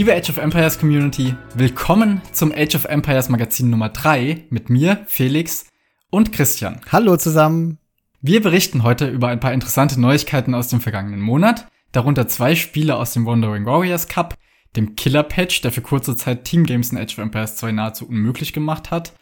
Liebe Age of Empires Community, willkommen zum Age of Empires Magazin Nummer 3 mit mir, Felix und Christian. Hallo zusammen. Wir berichten heute über ein paar interessante Neuigkeiten aus dem vergangenen Monat, darunter zwei Spiele aus dem Wandering Warriors Cup, dem Killer Patch, der für kurze Zeit Team Games in Age of Empires 2 nahezu unmöglich gemacht hat,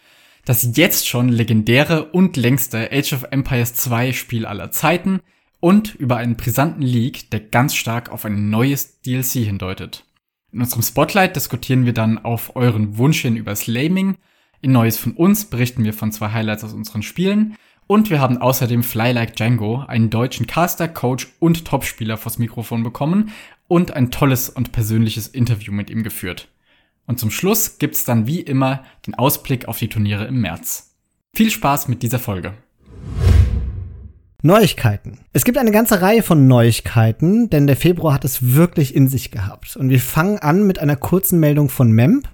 das jetzt schon legendäre und längste Age of Empires 2 Spiel aller Zeiten und über einen brisanten Leak, der ganz stark auf ein neues DLC hindeutet. In unserem Spotlight diskutieren wir dann auf euren Wunsch hin über Slaming. In Neues von uns berichten wir von zwei Highlights aus unseren Spielen. Und wir haben außerdem Fly Like Django, einen deutschen Caster, Coach und Topspieler vors Mikrofon bekommen und ein tolles und persönliches Interview mit ihm geführt. Und zum Schluss gibt's dann wie immer den Ausblick auf die Turniere im März. Viel Spaß mit dieser Folge. Neuigkeiten. Es gibt eine ganze Reihe von Neuigkeiten, denn der Februar hat es wirklich in sich gehabt. Und wir fangen an mit einer kurzen Meldung von Memp.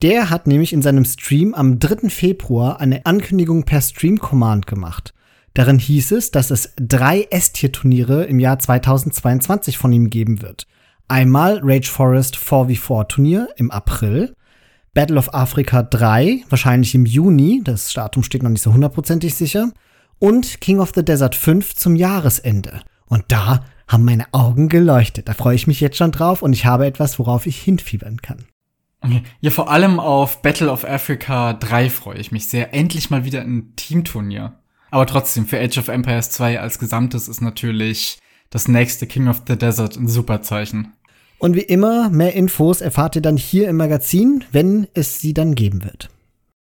Der hat nämlich in seinem Stream am 3. Februar eine Ankündigung per Stream Command gemacht. Darin hieß es, dass es drei S-Tier-Turniere im Jahr 2022 von ihm geben wird. Einmal Rage Forest 4v4 Turnier im April, Battle of Africa 3, wahrscheinlich im Juni, das Datum steht noch nicht so hundertprozentig sicher, und King of the Desert 5 zum Jahresende. Und da haben meine Augen geleuchtet. Da freue ich mich jetzt schon drauf und ich habe etwas, worauf ich hinfiebern kann. Ja, vor allem auf Battle of Africa 3 freue ich mich sehr. Endlich mal wieder ein Teamturnier. Aber trotzdem, für Age of Empires 2 als Gesamtes ist natürlich das nächste King of the Desert ein super Zeichen. Und wie immer, mehr Infos erfahrt ihr dann hier im Magazin, wenn es sie dann geben wird.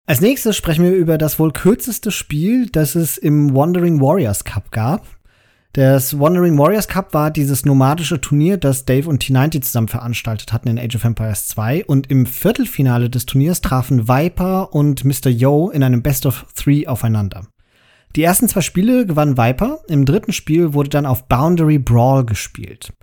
Als nächstes sprechen wir über das wohl kürzeste Spiel, das es im Wandering Warriors Cup gab. Das Wandering Warriors Cup war dieses nomadische Turnier, das Dave und T90 zusammen veranstaltet hatten in Age of Empires 2. Und im Viertelfinale des Turniers trafen Viper und Mr. Yo in einem Best of Three aufeinander. Die ersten zwei Spiele gewann Viper, im dritten Spiel wurde dann auf Boundary Brawl gespielt.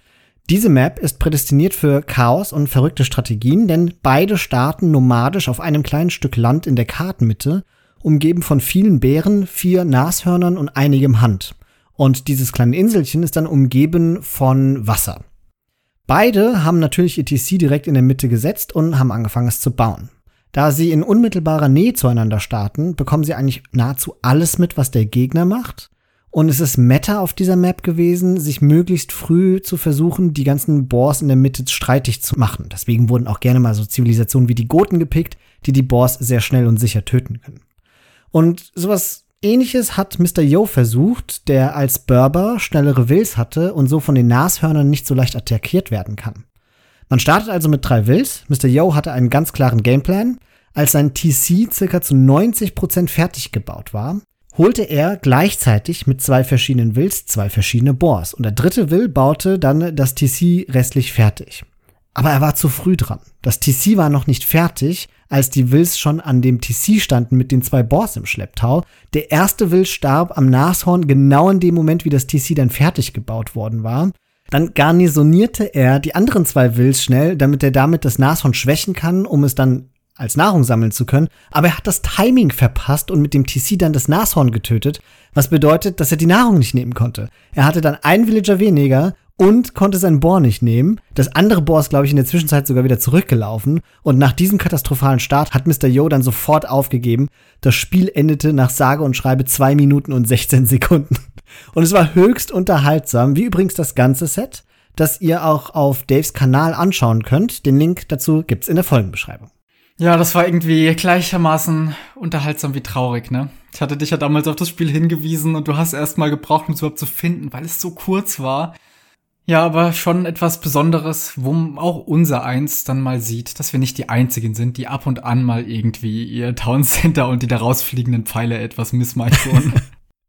Diese Map ist prädestiniert für Chaos und verrückte Strategien, denn beide starten nomadisch auf einem kleinen Stück Land in der Kartenmitte, umgeben von vielen Bären, vier Nashörnern und einigem Hand. Und dieses kleine Inselchen ist dann umgeben von Wasser. Beide haben natürlich ETC direkt in der Mitte gesetzt und haben angefangen es zu bauen. Da sie in unmittelbarer Nähe zueinander starten, bekommen sie eigentlich nahezu alles mit, was der Gegner macht und es ist Meta auf dieser Map gewesen, sich möglichst früh zu versuchen, die ganzen Boars in der Mitte streitig zu machen. Deswegen wurden auch gerne mal so Zivilisationen wie die Goten gepickt, die die Boars sehr schnell und sicher töten können. Und sowas ähnliches hat Mr. Yo versucht, der als Berber schnellere Wills hatte und so von den Nashörnern nicht so leicht attackiert werden kann. Man startet also mit drei Wills. Mr. Yo hatte einen ganz klaren Gameplan. Als sein TC circa zu 90% fertig gebaut war, holte er gleichzeitig mit zwei verschiedenen Wills zwei verschiedene Boars. Und der dritte Will baute dann das TC restlich fertig. Aber er war zu früh dran. Das TC war noch nicht fertig, als die Wills schon an dem TC standen mit den zwei Boars im Schlepptau. Der erste Will starb am Nashorn genau in dem Moment, wie das TC dann fertig gebaut worden war. Dann garnisonierte er die anderen zwei Wills schnell, damit er damit das Nashorn schwächen kann, um es dann als Nahrung sammeln zu können, aber er hat das Timing verpasst und mit dem TC dann das Nashorn getötet, was bedeutet, dass er die Nahrung nicht nehmen konnte. Er hatte dann einen Villager weniger und konnte sein Boar nicht nehmen. Das andere Boar ist, glaube ich, in der Zwischenzeit sogar wieder zurückgelaufen. Und nach diesem katastrophalen Start hat Mr. Yo dann sofort aufgegeben. Das Spiel endete nach sage und schreibe zwei Minuten und 16 Sekunden. Und es war höchst unterhaltsam, wie übrigens das ganze Set, das ihr auch auf Daves Kanal anschauen könnt. Den Link dazu gibt's in der Folgenbeschreibung. Ja, das war irgendwie gleichermaßen unterhaltsam wie traurig, ne? Ich hatte dich ja damals auf das Spiel hingewiesen und du hast erst mal gebraucht, um es überhaupt zu finden, weil es so kurz war. Ja, aber schon etwas Besonderes, wo auch unser Eins dann mal sieht, dass wir nicht die Einzigen sind, die ab und an mal irgendwie ihr Town Center und die daraus fliegenden Pfeile etwas missmachen.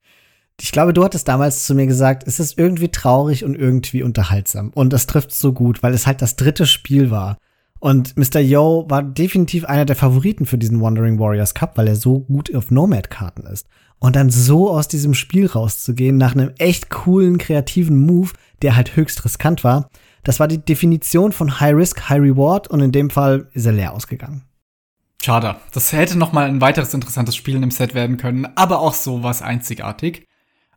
ich glaube, du hattest damals zu mir gesagt, es ist irgendwie traurig und irgendwie unterhaltsam. Und das trifft so gut, weil es halt das dritte Spiel war. Und Mr. Yo war definitiv einer der Favoriten für diesen Wandering Warriors Cup, weil er so gut auf Nomad-Karten ist. Und dann so aus diesem Spiel rauszugehen, nach einem echt coolen, kreativen Move, der halt höchst riskant war, das war die Definition von High Risk, High Reward und in dem Fall ist er leer ausgegangen. Schade. Das hätte noch mal ein weiteres interessantes Spiel im Set werden können, aber auch so was einzigartig.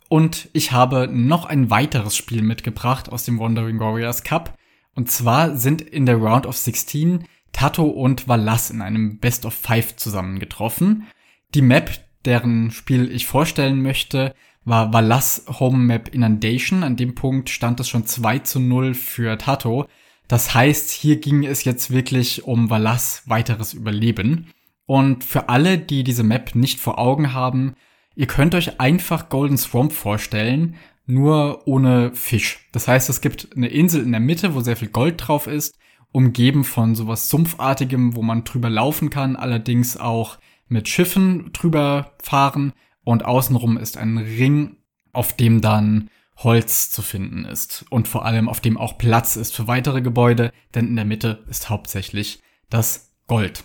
Und ich habe noch ein weiteres Spiel mitgebracht aus dem Wandering Warriors Cup. Und zwar sind in der Round of 16 Tato und Valas in einem Best of Five zusammengetroffen. Die Map, deren Spiel ich vorstellen möchte, war Valas Home Map Inundation. An dem Punkt stand es schon 2 zu 0 für Tato. Das heißt, hier ging es jetzt wirklich um Valas weiteres Überleben. Und für alle, die diese Map nicht vor Augen haben, ihr könnt euch einfach Golden Swamp vorstellen, nur ohne Fisch. Das heißt, es gibt eine Insel in der Mitte, wo sehr viel Gold drauf ist, umgeben von sowas Sumpfartigem, wo man drüber laufen kann, allerdings auch mit Schiffen drüber fahren und außenrum ist ein Ring, auf dem dann Holz zu finden ist und vor allem auf dem auch Platz ist für weitere Gebäude, denn in der Mitte ist hauptsächlich das Gold.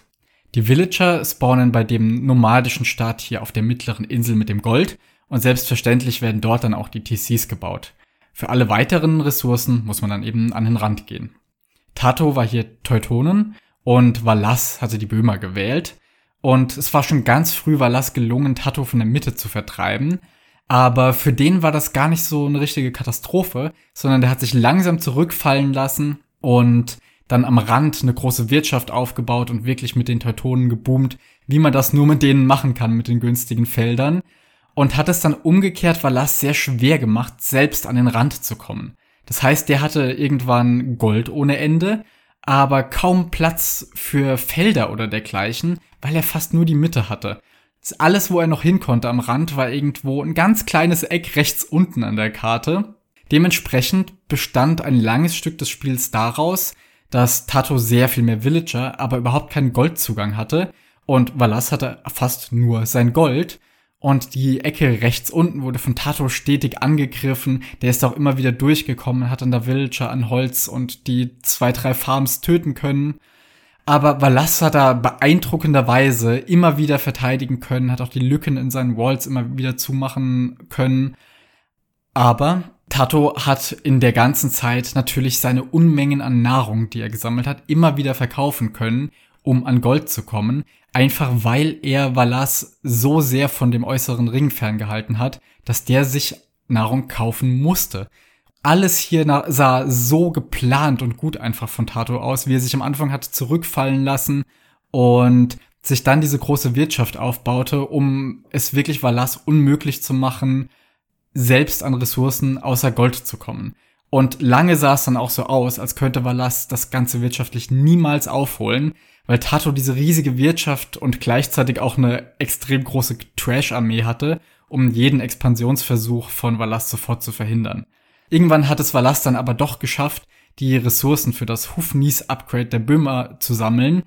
Die Villager spawnen bei dem nomadischen Staat hier auf der mittleren Insel mit dem Gold und selbstverständlich werden dort dann auch die TCs gebaut. Für alle weiteren Ressourcen muss man dann eben an den Rand gehen. Tato war hier Teutonen und Valas hatte die Böhmer gewählt. Und es war schon ganz früh Valas gelungen, Tato von der Mitte zu vertreiben. Aber für den war das gar nicht so eine richtige Katastrophe, sondern der hat sich langsam zurückfallen lassen und dann am Rand eine große Wirtschaft aufgebaut und wirklich mit den Teutonen geboomt, wie man das nur mit denen machen kann, mit den günstigen Feldern. Und hat es dann umgekehrt Valas sehr schwer gemacht, selbst an den Rand zu kommen. Das heißt, der hatte irgendwann Gold ohne Ende, aber kaum Platz für Felder oder dergleichen, weil er fast nur die Mitte hatte. Alles, wo er noch hin konnte am Rand, war irgendwo ein ganz kleines Eck rechts unten an der Karte. Dementsprechend bestand ein langes Stück des Spiels daraus, dass Tato sehr viel mehr Villager, aber überhaupt keinen Goldzugang hatte und Valas hatte fast nur sein Gold und die Ecke rechts unten wurde von Tato stetig angegriffen. Der ist auch immer wieder durchgekommen, hat dann da Villager an Holz und die zwei, drei Farms töten können. Aber Valas hat da beeindruckenderweise immer wieder verteidigen können, hat auch die Lücken in seinen Walls immer wieder zumachen können. Aber Tato hat in der ganzen Zeit natürlich seine Unmengen an Nahrung, die er gesammelt hat, immer wieder verkaufen können, um an Gold zu kommen. Einfach weil er Valas so sehr von dem äußeren Ring ferngehalten hat, dass der sich Nahrung kaufen musste. Alles hier sah so geplant und gut einfach von Tato aus, wie er sich am Anfang hat zurückfallen lassen und sich dann diese große Wirtschaft aufbaute, um es wirklich Valas unmöglich zu machen, selbst an Ressourcen außer Gold zu kommen. Und lange sah es dann auch so aus, als könnte Valas das Ganze wirtschaftlich niemals aufholen, weil Tato diese riesige Wirtschaft und gleichzeitig auch eine extrem große Trash-Armee hatte, um jeden Expansionsversuch von Valas sofort zu verhindern. Irgendwann hat es Valas dann aber doch geschafft, die Ressourcen für das Hufnies-Upgrade der Böhmer zu sammeln.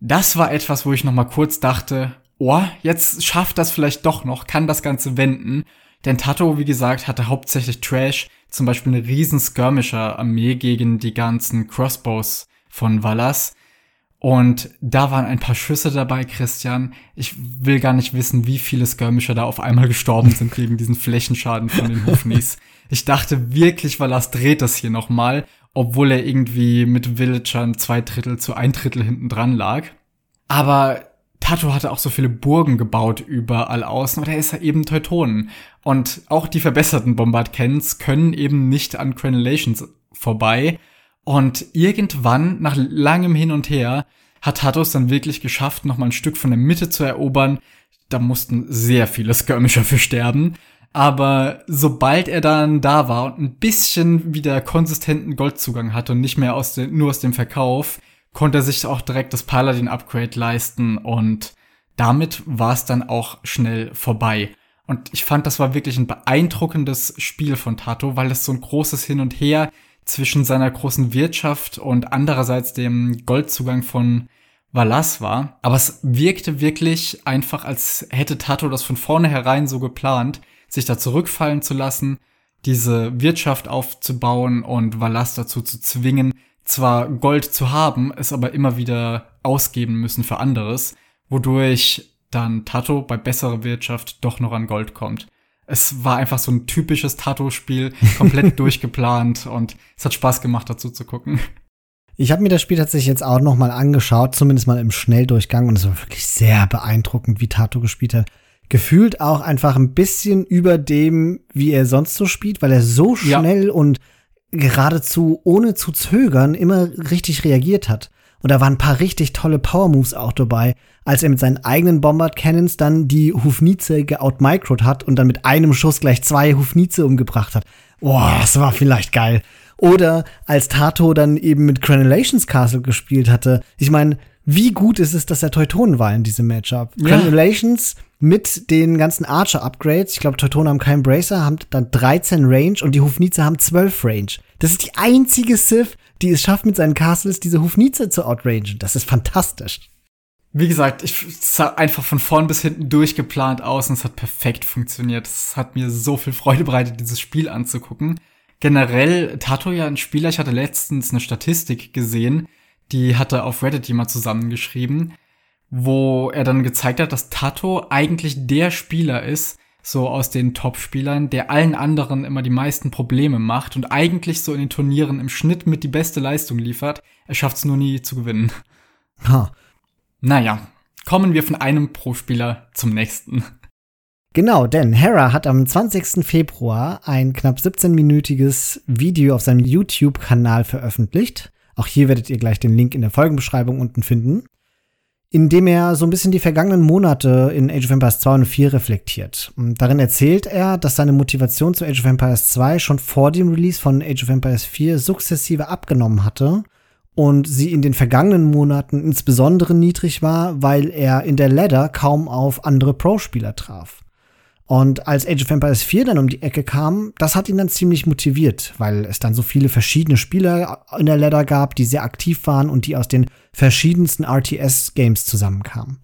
Das war etwas, wo ich noch mal kurz dachte, oh, jetzt schafft das vielleicht doch noch, kann das Ganze wenden. Denn Tato, wie gesagt, hatte hauptsächlich Trash, zum Beispiel eine riesen Skirmisher-Armee gegen die ganzen Crossbows von Valas. Und da waren ein paar Schüsse dabei, Christian. Ich will gar nicht wissen, wie viele Skirmisher da auf einmal gestorben sind gegen diesen Flächenschaden von den Hufnis. Ich dachte wirklich, Valas dreht das hier nochmal, obwohl er irgendwie mit Villagern zwei Drittel zu ein Drittel hinten dran lag. Aber Tato hatte auch so viele Burgen gebaut überall außen, aber er ist ja eben Teutonen. Und auch die verbesserten Bombardkens können eben nicht an Crenellations vorbei. Und irgendwann, nach langem Hin und Her, hat Tatos dann wirklich geschafft, nochmal ein Stück von der Mitte zu erobern. Da mussten sehr viele Skirmisher für sterben. Aber sobald er dann da war und ein bisschen wieder konsistenten Goldzugang hatte und nicht mehr aus den, nur aus dem Verkauf, konnte er sich auch direkt das Paladin-Upgrade leisten und damit war es dann auch schnell vorbei. Und ich fand, das war wirklich ein beeindruckendes Spiel von Tato, weil es so ein großes Hin und Her zwischen seiner großen Wirtschaft und andererseits dem Goldzugang von Valas war. Aber es wirkte wirklich einfach, als hätte Tato das von vornherein so geplant, sich da zurückfallen zu lassen, diese Wirtschaft aufzubauen und Valas dazu zu zwingen, zwar Gold zu haben, es aber immer wieder ausgeben müssen für anderes, wodurch dann Tato bei besserer Wirtschaft doch noch an Gold kommt es war einfach so ein typisches Tattoo-Spiel, komplett durchgeplant und es hat Spaß gemacht, dazu zu gucken. Ich habe mir das Spiel tatsächlich jetzt auch noch mal angeschaut, zumindest mal im Schnelldurchgang und es war wirklich sehr beeindruckend, wie Tato gespielt hat. Gefühlt auch einfach ein bisschen über dem, wie er sonst so spielt, weil er so schnell ja. und geradezu ohne zu zögern immer richtig reagiert hat. Und da waren ein paar richtig tolle Power Moves auch dabei, als er mit seinen eigenen Bombard Cannons dann die Hufnize geoutmicrot hat und dann mit einem Schuss gleich zwei Hufnize umgebracht hat. Boah, das war vielleicht geil. Oder als Tato dann eben mit Granulations Castle gespielt hatte. Ich meine, wie gut ist es, dass er Teutonen war in diesem Matchup? Ja. Granulations mit den ganzen Archer-Upgrades. Ich glaube, Teutonen haben keinen Bracer, haben dann 13 Range und die Hufnize haben 12 Range. Das ist die einzige Sith, die es schafft, mit seinen Castles diese Hufnize zu outrangen. Das ist fantastisch. Wie gesagt, ich sah einfach von vorn bis hinten durchgeplant aus und es hat perfekt funktioniert. Es hat mir so viel Freude bereitet, dieses Spiel anzugucken. Generell, Tato ja ein Spieler, ich hatte letztens eine Statistik gesehen, die hatte auf Reddit jemand zusammengeschrieben, wo er dann gezeigt hat, dass Tato eigentlich der Spieler ist, so aus den Top-Spielern, der allen anderen immer die meisten Probleme macht und eigentlich so in den Turnieren im Schnitt mit die beste Leistung liefert. Er schafft es nur nie zu gewinnen. Ha. Naja, kommen wir von einem Pro-Spieler zum nächsten. Genau, denn Hera hat am 20. Februar ein knapp 17-minütiges Video auf seinem YouTube-Kanal veröffentlicht. Auch hier werdet ihr gleich den Link in der Folgenbeschreibung unten finden in dem er so ein bisschen die vergangenen Monate in Age of Empires 2 und 4 reflektiert. Und darin erzählt er, dass seine Motivation zu Age of Empires 2 schon vor dem Release von Age of Empires 4 sukzessive abgenommen hatte und sie in den vergangenen Monaten insbesondere niedrig war, weil er in der Ladder kaum auf andere Pro-Spieler traf. Und als Age of Empires 4 dann um die Ecke kam, das hat ihn dann ziemlich motiviert, weil es dann so viele verschiedene Spieler in der Ladder gab, die sehr aktiv waren und die aus den verschiedensten RTS-Games zusammenkamen.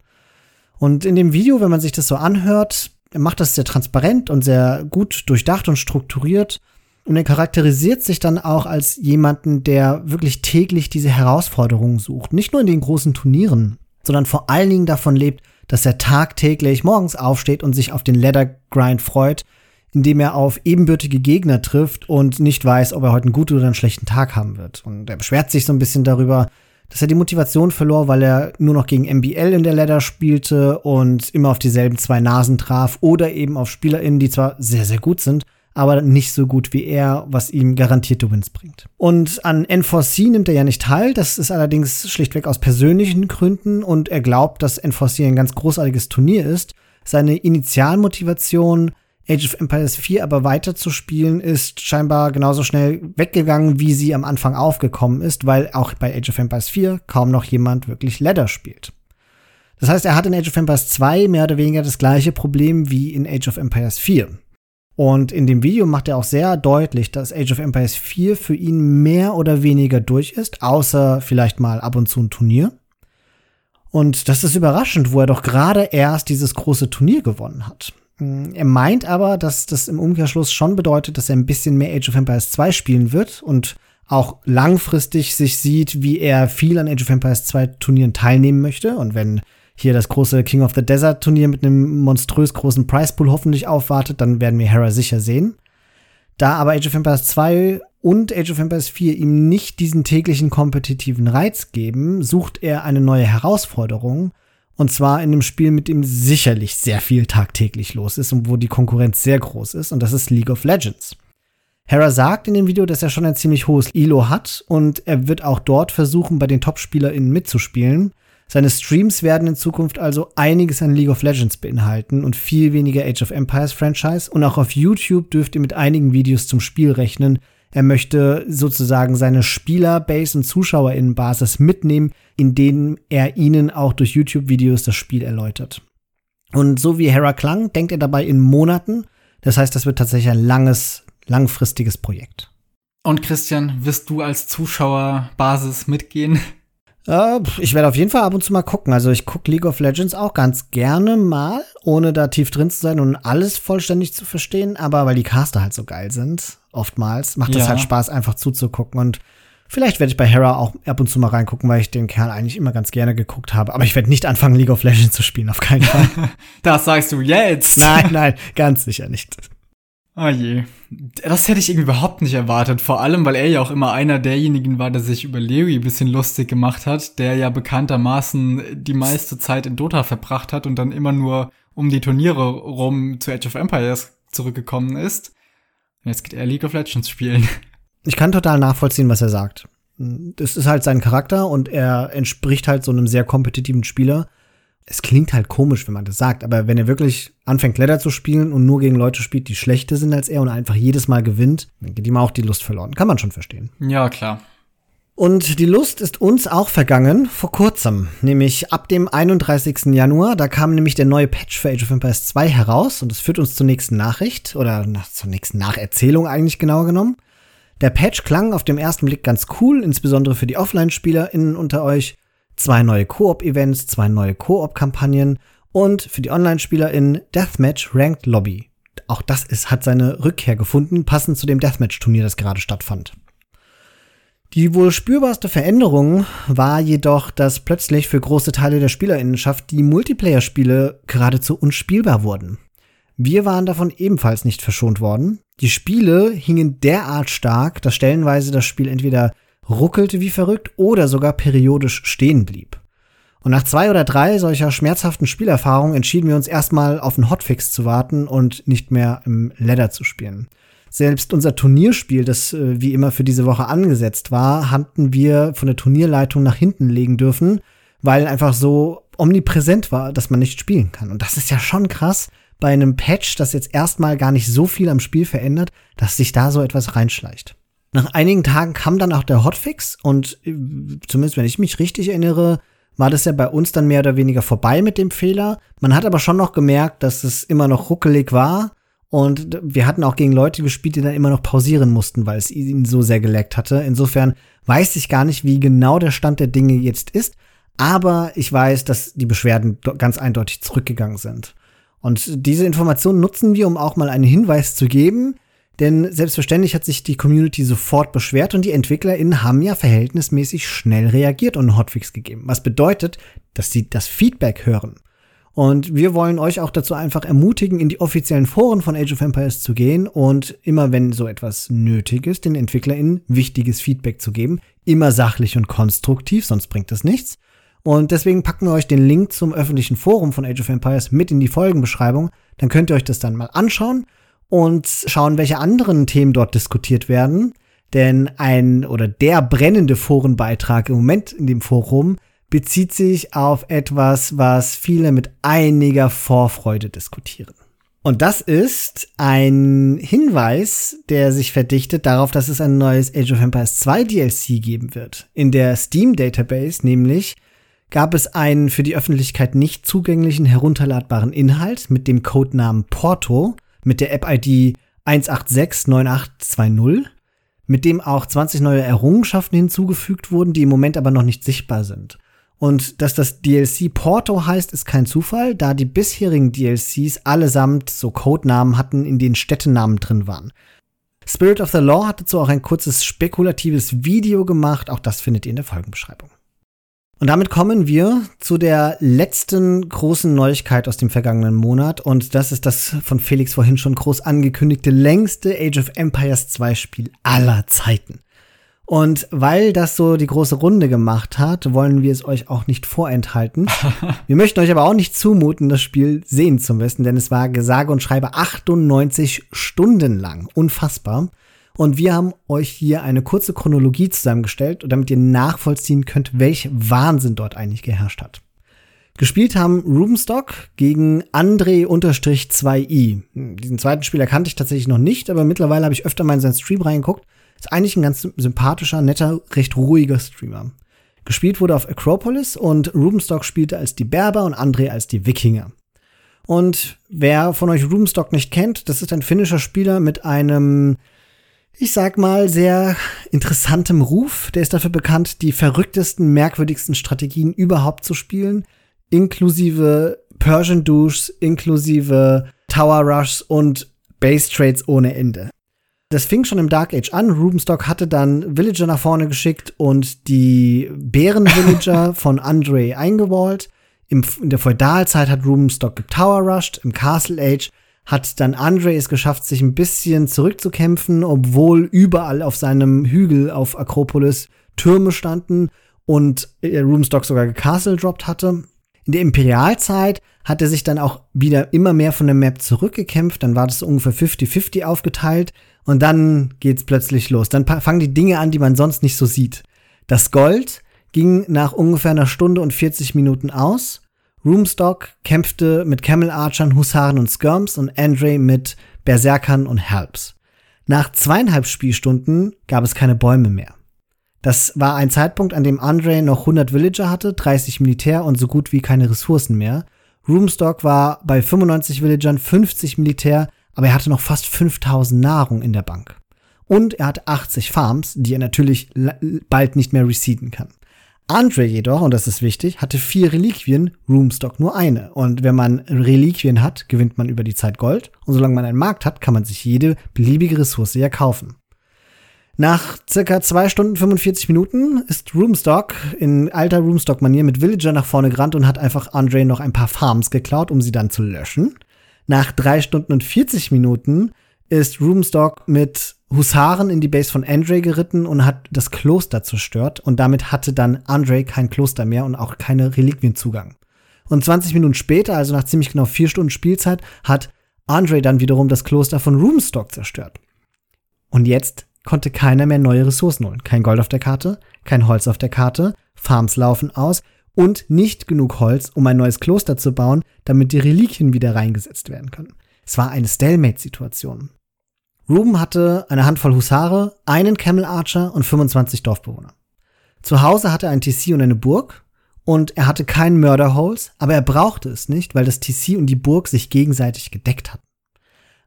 Und in dem Video, wenn man sich das so anhört, macht das sehr transparent und sehr gut durchdacht und strukturiert. Und er charakterisiert sich dann auch als jemanden, der wirklich täglich diese Herausforderungen sucht. Nicht nur in den großen Turnieren, sondern vor allen Dingen davon lebt, dass er tagtäglich morgens aufsteht und sich auf den Leather Grind freut, indem er auf ebenbürtige Gegner trifft und nicht weiß, ob er heute einen guten oder einen schlechten Tag haben wird. Und er beschwert sich so ein bisschen darüber, dass er die Motivation verlor, weil er nur noch gegen MBL in der Ladder spielte und immer auf dieselben zwei Nasen traf oder eben auf SpielerInnen, die zwar sehr, sehr gut sind, aber nicht so gut wie er, was ihm garantierte Wins bringt. Und an N4C nimmt er ja nicht teil, das ist allerdings schlichtweg aus persönlichen Gründen und er glaubt, dass N4C ein ganz großartiges Turnier ist. Seine Initialmotivation, Age of Empires 4 aber weiterzuspielen, ist scheinbar genauso schnell weggegangen, wie sie am Anfang aufgekommen ist, weil auch bei Age of Empires 4 kaum noch jemand wirklich Ladder spielt. Das heißt, er hat in Age of Empires 2 mehr oder weniger das gleiche Problem wie in Age of Empires 4. Und in dem Video macht er auch sehr deutlich, dass Age of Empires 4 für ihn mehr oder weniger durch ist, außer vielleicht mal ab und zu ein Turnier. Und das ist überraschend, wo er doch gerade erst dieses große Turnier gewonnen hat. Er meint aber, dass das im Umkehrschluss schon bedeutet, dass er ein bisschen mehr Age of Empires 2 spielen wird und auch langfristig sich sieht, wie er viel an Age of Empires 2 Turnieren teilnehmen möchte. Und wenn hier das große King of the Desert Turnier mit einem monströs großen Price Pool hoffentlich aufwartet, dann werden wir Hera sicher sehen. Da aber Age of Empires 2 und Age of Empires 4 ihm nicht diesen täglichen kompetitiven Reiz geben, sucht er eine neue Herausforderung. Und zwar in einem Spiel, mit dem sicherlich sehr viel tagtäglich los ist und wo die Konkurrenz sehr groß ist. Und das ist League of Legends. Hera sagt in dem Video, dass er schon ein ziemlich hohes Elo hat und er wird auch dort versuchen, bei den Top-SpielerInnen mitzuspielen. Seine Streams werden in Zukunft also einiges an League of Legends beinhalten und viel weniger Age of Empires Franchise. Und auch auf YouTube dürft ihr mit einigen Videos zum Spiel rechnen. Er möchte sozusagen seine Spielerbase und ZuschauerInnenbasis mitnehmen, in denen er ihnen auch durch YouTube-Videos das Spiel erläutert. Und so wie Hera klang, denkt er dabei in Monaten. Das heißt, das wird tatsächlich ein langes, langfristiges Projekt. Und Christian, wirst du als Zuschauerbasis mitgehen? Äh, ich werde auf jeden Fall ab und zu mal gucken. Also ich gucke League of Legends auch ganz gerne mal, ohne da tief drin zu sein und alles vollständig zu verstehen. Aber weil die Caster halt so geil sind, oftmals, macht ja. das halt Spaß, einfach zuzugucken. Und vielleicht werde ich bei Hera auch ab und zu mal reingucken, weil ich den Kerl eigentlich immer ganz gerne geguckt habe. Aber ich werde nicht anfangen, League of Legends zu spielen, auf keinen Fall. das sagst du jetzt. Nein, nein, ganz sicher nicht. Oh je. Das hätte ich irgendwie überhaupt nicht erwartet. Vor allem, weil er ja auch immer einer derjenigen war, der sich über Lewy ein bisschen lustig gemacht hat, der ja bekanntermaßen die meiste Zeit in Dota verbracht hat und dann immer nur um die Turniere rum zu Age of Empires zurückgekommen ist. Und jetzt geht er League of Legends spielen. ich kann total nachvollziehen, was er sagt. Das ist halt sein Charakter und er entspricht halt so einem sehr kompetitiven Spieler. Es klingt halt komisch, wenn man das sagt, aber wenn er wirklich anfängt, Ladder zu spielen und nur gegen Leute spielt, die schlechter sind als er und einfach jedes Mal gewinnt, dann geht ihm auch die Lust verloren. Kann man schon verstehen. Ja, klar. Und die Lust ist uns auch vergangen vor kurzem, nämlich ab dem 31. Januar. Da kam nämlich der neue Patch für Age of Empires 2 heraus und das führt uns zur nächsten Nachricht oder nach, zur nächsten Nacherzählung eigentlich genauer genommen. Der Patch klang auf dem ersten Blick ganz cool, insbesondere für die Offline-SpielerInnen unter euch. Zwei neue Koop-Events, zwei neue Koop-Kampagnen und für die Online-SpielerInnen Deathmatch Ranked Lobby. Auch das ist, hat seine Rückkehr gefunden, passend zu dem Deathmatch-Turnier, das gerade stattfand. Die wohl spürbarste Veränderung war jedoch, dass plötzlich für große Teile der Spielerinnenschaft die Multiplayer-Spiele geradezu unspielbar wurden. Wir waren davon ebenfalls nicht verschont worden. Die Spiele hingen derart stark, dass stellenweise das Spiel entweder ruckelte wie verrückt oder sogar periodisch stehen blieb. Und nach zwei oder drei solcher schmerzhaften Spielerfahrungen entschieden wir uns erstmal auf einen Hotfix zu warten und nicht mehr im Ladder zu spielen. Selbst unser Turnierspiel, das äh, wie immer für diese Woche angesetzt war, hatten wir von der Turnierleitung nach hinten legen dürfen, weil einfach so omnipräsent war, dass man nicht spielen kann. Und das ist ja schon krass bei einem Patch, das jetzt erstmal gar nicht so viel am Spiel verändert, dass sich da so etwas reinschleicht. Nach einigen Tagen kam dann auch der Hotfix und äh, zumindest wenn ich mich richtig erinnere, war das ja bei uns dann mehr oder weniger vorbei mit dem Fehler. Man hat aber schon noch gemerkt, dass es immer noch ruckelig war und wir hatten auch gegen Leute gespielt, die dann immer noch pausieren mussten, weil es ihnen so sehr geleckt hatte. Insofern weiß ich gar nicht, wie genau der Stand der Dinge jetzt ist. Aber ich weiß, dass die Beschwerden ganz eindeutig zurückgegangen sind. Und diese Informationen nutzen wir, um auch mal einen Hinweis zu geben. Denn selbstverständlich hat sich die Community sofort beschwert und die EntwicklerInnen haben ja verhältnismäßig schnell reagiert und einen Hotfix gegeben. Was bedeutet, dass sie das Feedback hören. Und wir wollen euch auch dazu einfach ermutigen, in die offiziellen Foren von Age of Empires zu gehen und immer, wenn so etwas nötig ist, den EntwicklerInnen wichtiges Feedback zu geben. Immer sachlich und konstruktiv, sonst bringt das nichts. Und deswegen packen wir euch den Link zum öffentlichen Forum von Age of Empires mit in die Folgenbeschreibung. Dann könnt ihr euch das dann mal anschauen und schauen, welche anderen Themen dort diskutiert werden. Denn ein oder der brennende Forenbeitrag im Moment in dem Forum bezieht sich auf etwas, was viele mit einiger Vorfreude diskutieren. Und das ist ein Hinweis, der sich verdichtet darauf, dass es ein neues Age of Empires 2 DLC geben wird. In der Steam Database nämlich gab es einen für die Öffentlichkeit nicht zugänglichen herunterladbaren Inhalt mit dem Codenamen Porto mit der App-ID 1869820, mit dem auch 20 neue Errungenschaften hinzugefügt wurden, die im Moment aber noch nicht sichtbar sind. Und dass das DLC Porto heißt, ist kein Zufall, da die bisherigen DLCs allesamt so Codenamen hatten, in denen Städtenamen drin waren. Spirit of the Law hat dazu auch ein kurzes spekulatives Video gemacht, auch das findet ihr in der Folgenbeschreibung. Und damit kommen wir zu der letzten großen Neuigkeit aus dem vergangenen Monat und das ist das von Felix vorhin schon groß angekündigte längste Age of Empires 2 Spiel aller Zeiten. Und weil das so die große Runde gemacht hat, wollen wir es euch auch nicht vorenthalten. wir möchten euch aber auch nicht zumuten, das Spiel sehen zu müssen, denn es war gesage und schreibe 98 Stunden lang. Unfassbar. Und wir haben euch hier eine kurze Chronologie zusammengestellt, damit ihr nachvollziehen könnt, welch Wahnsinn dort eigentlich geherrscht hat. Gespielt haben Rubenstock gegen André-2i. Diesen zweiten Spieler kannte ich tatsächlich noch nicht, aber mittlerweile habe ich öfter mal in seinen Stream reingeguckt ist eigentlich ein ganz sympathischer, netter, recht ruhiger Streamer. Gespielt wurde auf Acropolis und Rubenstock spielte als die Berber und André als die Wikinger. Und wer von euch Rubenstock nicht kennt, das ist ein finnischer Spieler mit einem, ich sag mal, sehr interessantem Ruf. Der ist dafür bekannt, die verrücktesten, merkwürdigsten Strategien überhaupt zu spielen, inklusive Persian Douches, inklusive Tower Rushs und Base Trades ohne Ende. Das fing schon im Dark Age an. Rubenstock hatte dann Villager nach vorne geschickt und die Bären-Villager von Andre eingewallt. In der Feudalzeit hat Rubenstock getower rushed. Im Castle Age hat dann Andre es geschafft, sich ein bisschen zurückzukämpfen, obwohl überall auf seinem Hügel auf Akropolis Türme standen und Rubenstock sogar gecastle droppt hatte. In der Imperialzeit hat er sich dann auch wieder immer mehr von der Map zurückgekämpft. Dann war das ungefähr 50-50 aufgeteilt. Und dann geht's plötzlich los. Dann fangen die Dinge an, die man sonst nicht so sieht. Das Gold ging nach ungefähr einer Stunde und 40 Minuten aus. Roomstock kämpfte mit Camel Archern, Husaren und Skirms und Andre mit Berserkern und Helps. Nach zweieinhalb Spielstunden gab es keine Bäume mehr. Das war ein Zeitpunkt, an dem Andre noch 100 Villager hatte, 30 Militär und so gut wie keine Ressourcen mehr. Roomstock war bei 95 Villagern, 50 Militär, aber er hatte noch fast 5000 Nahrung in der Bank. Und er hatte 80 Farms, die er natürlich bald nicht mehr reseden kann. Andre jedoch, und das ist wichtig, hatte vier Reliquien, Roomstock nur eine. Und wenn man Reliquien hat, gewinnt man über die Zeit Gold. Und solange man einen Markt hat, kann man sich jede beliebige Ressource ja kaufen. Nach circa zwei Stunden 45 Minuten ist Roomstock in alter Roomstock-Manier mit Villager nach vorne gerannt und hat einfach Andre noch ein paar Farms geklaut, um sie dann zu löschen. Nach drei Stunden und 40 Minuten ist Roomstock mit Husaren in die Base von Andre geritten und hat das Kloster zerstört und damit hatte dann Andre kein Kloster mehr und auch keine Reliquienzugang. Und 20 Minuten später, also nach ziemlich genau vier Stunden Spielzeit, hat Andre dann wiederum das Kloster von Roomstock zerstört. Und jetzt konnte keiner mehr neue Ressourcen holen. Kein Gold auf der Karte, kein Holz auf der Karte, Farms laufen aus und nicht genug Holz, um ein neues Kloster zu bauen, damit die Reliquien wieder reingesetzt werden können. Es war eine Stalemate-Situation. Ruben hatte eine Handvoll Husare, einen Camel Archer und 25 Dorfbewohner. Zu Hause hatte er ein TC und eine Burg und er hatte keinen Murder Holes, aber er brauchte es nicht, weil das TC und die Burg sich gegenseitig gedeckt hatten.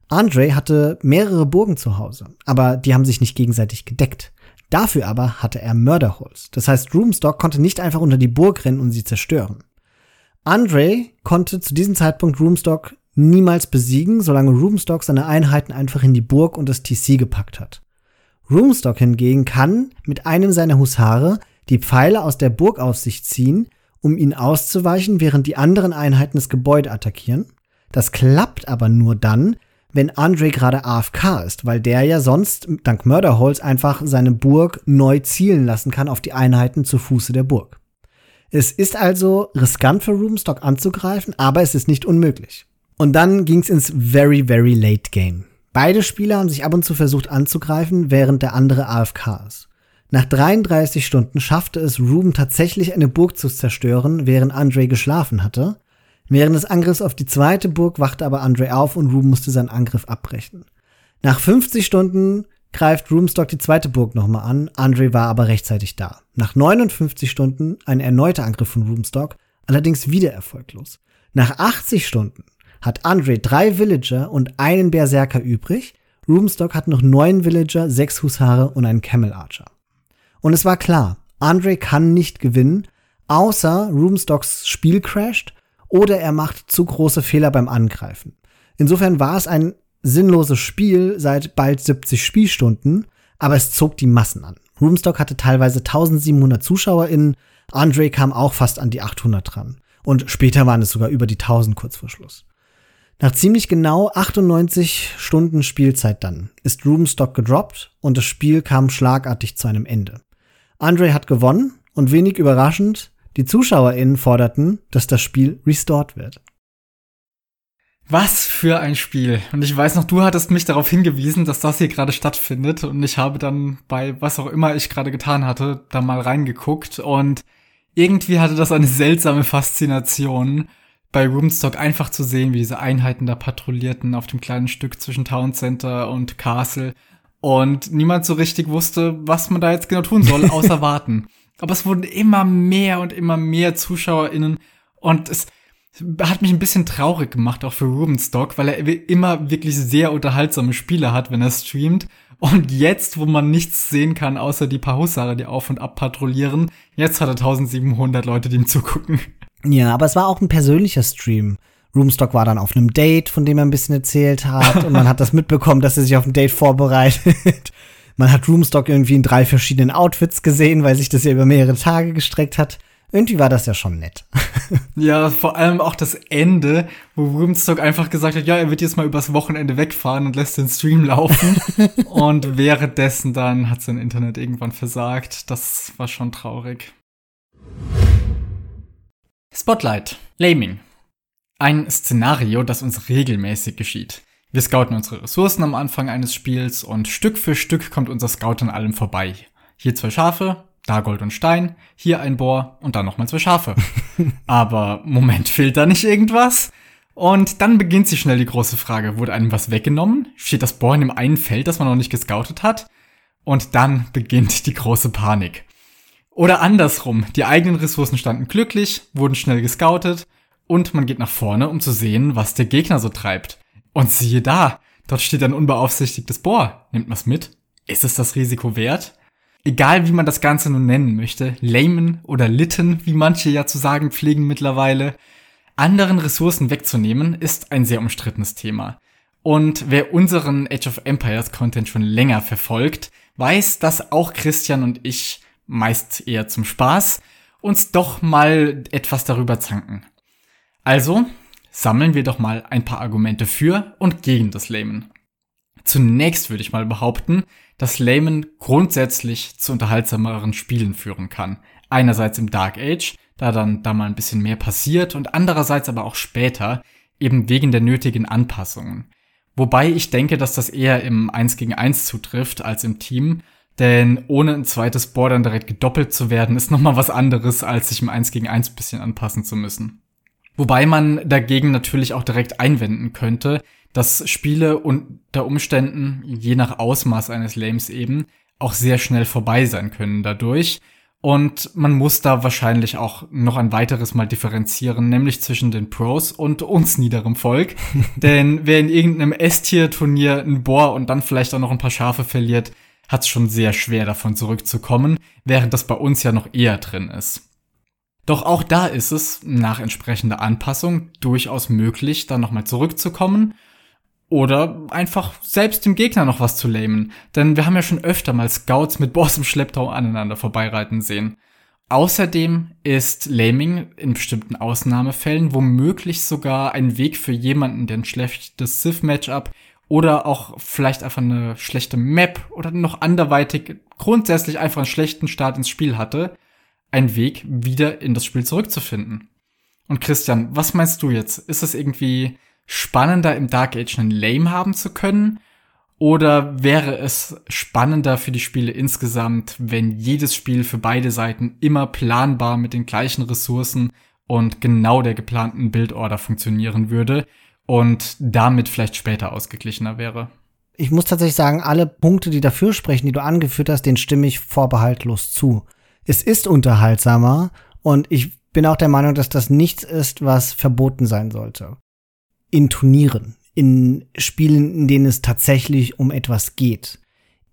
Andre hatte mehrere Burgen zu Hause, aber die haben sich nicht gegenseitig gedeckt. Dafür aber hatte er Murderholes. Das heißt, Roomstock konnte nicht einfach unter die Burg rennen und sie zerstören. Andre konnte zu diesem Zeitpunkt Roomstock niemals besiegen, solange Roomstock seine Einheiten einfach in die Burg und das TC gepackt hat. Roomstock hingegen kann mit einem seiner Husare die Pfeile aus der Burg auf sich ziehen, um ihn auszuweichen, während die anderen Einheiten das Gebäude attackieren. Das klappt aber nur dann, wenn Andre gerade AFK ist, weil der ja sonst dank Murderholz einfach seine Burg neu zielen lassen kann auf die Einheiten zu Fuße der Burg. Es ist also riskant für Roomstock anzugreifen, aber es ist nicht unmöglich. Und dann ging's ins very, very late game. Beide Spieler haben sich ab und zu versucht anzugreifen, während der andere AFK ist. Nach 33 Stunden schaffte es Ruben tatsächlich eine Burg zu zerstören, während Andre geschlafen hatte. Während des Angriffs auf die zweite Burg wachte aber Andre auf und Ruben musste seinen Angriff abbrechen. Nach 50 Stunden greift Roomstock die zweite Burg nochmal an, Andre war aber rechtzeitig da. Nach 59 Stunden ein erneuter Angriff von Roomstock, allerdings wieder erfolglos. Nach 80 Stunden hat Andre drei Villager und einen Berserker übrig, Roomstock hat noch neun Villager, sechs Husare und einen Camel Archer. Und es war klar, Andre kann nicht gewinnen, außer Roomstocks Spiel crasht oder er macht zu große Fehler beim Angreifen. Insofern war es ein sinnloses Spiel seit bald 70 Spielstunden, aber es zog die Massen an. Roomstock hatte teilweise 1700 ZuschauerInnen, Andre kam auch fast an die 800 dran. Und später waren es sogar über die 1000 kurz vor Schluss. Nach ziemlich genau 98 Stunden Spielzeit dann ist Roomstock gedroppt und das Spiel kam schlagartig zu einem Ende. Andre hat gewonnen und wenig überraschend die ZuschauerInnen forderten, dass das Spiel restored wird. Was für ein Spiel. Und ich weiß noch, du hattest mich darauf hingewiesen, dass das hier gerade stattfindet. Und ich habe dann bei was auch immer ich gerade getan hatte, da mal reingeguckt. Und irgendwie hatte das eine seltsame Faszination, bei Roomstock einfach zu sehen, wie diese Einheiten da patrouillierten auf dem kleinen Stück zwischen Town Center und Castle. Und niemand so richtig wusste, was man da jetzt genau tun soll, außer warten. Aber es wurden immer mehr und immer mehr ZuschauerInnen und es hat mich ein bisschen traurig gemacht, auch für Rubenstock, weil er immer wirklich sehr unterhaltsame Spiele hat, wenn er streamt. Und jetzt, wo man nichts sehen kann, außer die paar Husare, die auf und ab patrouillieren, jetzt hat er 1700 Leute, die ihm zugucken. Ja, aber es war auch ein persönlicher Stream. Roomstock war dann auf einem Date, von dem er ein bisschen erzählt hat. und man hat das mitbekommen, dass er sich auf ein Date vorbereitet. Man hat Roomstock irgendwie in drei verschiedenen Outfits gesehen, weil sich das ja über mehrere Tage gestreckt hat. Irgendwie war das ja schon nett. ja, vor allem auch das Ende, wo Roomstock einfach gesagt hat, ja, er wird jetzt mal übers Wochenende wegfahren und lässt den Stream laufen. und währenddessen dann hat sein Internet irgendwann versagt. Das war schon traurig. Spotlight. Laming. Ein Szenario, das uns regelmäßig geschieht. Wir scouten unsere Ressourcen am Anfang eines Spiels und Stück für Stück kommt unser Scout an allem vorbei. Hier zwei Schafe, da Gold und Stein, hier ein Bohr und dann nochmal zwei Schafe. Aber Moment, fehlt da nicht irgendwas? Und dann beginnt sich schnell die große Frage, wurde einem was weggenommen? Steht das Bohr in dem einen Feld, das man noch nicht gescoutet hat? Und dann beginnt die große Panik. Oder andersrum, die eigenen Ressourcen standen glücklich, wurden schnell gescoutet und man geht nach vorne, um zu sehen, was der Gegner so treibt. Und siehe da, dort steht ein unbeaufsichtigtes Bohr. Nimmt man's mit? Ist es das Risiko wert? Egal wie man das Ganze nun nennen möchte, Layman oder Litten, wie manche ja zu sagen pflegen mittlerweile, anderen Ressourcen wegzunehmen, ist ein sehr umstrittenes Thema. Und wer unseren Age of Empires Content schon länger verfolgt, weiß, dass auch Christian und ich meist eher zum Spaß uns doch mal etwas darüber zanken. Also sammeln wir doch mal ein paar Argumente für und gegen das Layman. Zunächst würde ich mal behaupten, dass Layman grundsätzlich zu unterhaltsameren Spielen führen kann. Einerseits im Dark Age, da dann da mal ein bisschen mehr passiert und andererseits aber auch später, eben wegen der nötigen Anpassungen. Wobei ich denke, dass das eher im 1 gegen 1 zutrifft als im Team, denn ohne ein zweites Board dann direkt gedoppelt zu werden, ist nochmal was anderes, als sich im 1 gegen 1 bisschen anpassen zu müssen. Wobei man dagegen natürlich auch direkt einwenden könnte, dass Spiele unter Umständen, je nach Ausmaß eines Lames eben, auch sehr schnell vorbei sein können dadurch. Und man muss da wahrscheinlich auch noch ein weiteres Mal differenzieren, nämlich zwischen den Pros und uns niederem Volk. Denn wer in irgendeinem S-Tier-Turnier ein Bohr und dann vielleicht auch noch ein paar Schafe verliert, hat es schon sehr schwer davon zurückzukommen, während das bei uns ja noch eher drin ist. Doch auch da ist es, nach entsprechender Anpassung, durchaus möglich, da nochmal zurückzukommen oder einfach selbst dem Gegner noch was zu lamen. Denn wir haben ja schon öfter mal Scouts mit Boss im Schlepptau aneinander vorbeireiten sehen. Außerdem ist Laming in bestimmten Ausnahmefällen womöglich sogar ein Weg für jemanden, der ein schlechtes Sith-Matchup oder auch vielleicht einfach eine schlechte Map oder noch anderweitig grundsätzlich einfach einen schlechten Start ins Spiel hatte, ein Weg, wieder in das Spiel zurückzufinden. Und Christian, was meinst du jetzt? Ist es irgendwie spannender im Dark Age einen Lame haben zu können? Oder wäre es spannender für die Spiele insgesamt, wenn jedes Spiel für beide Seiten immer planbar mit den gleichen Ressourcen und genau der geplanten Bildorder funktionieren würde und damit vielleicht später ausgeglichener wäre? Ich muss tatsächlich sagen, alle Punkte, die dafür sprechen, die du angeführt hast, den stimme ich vorbehaltlos zu. Es ist unterhaltsamer und ich bin auch der Meinung, dass das nichts ist, was verboten sein sollte. In Turnieren, in Spielen, in denen es tatsächlich um etwas geht.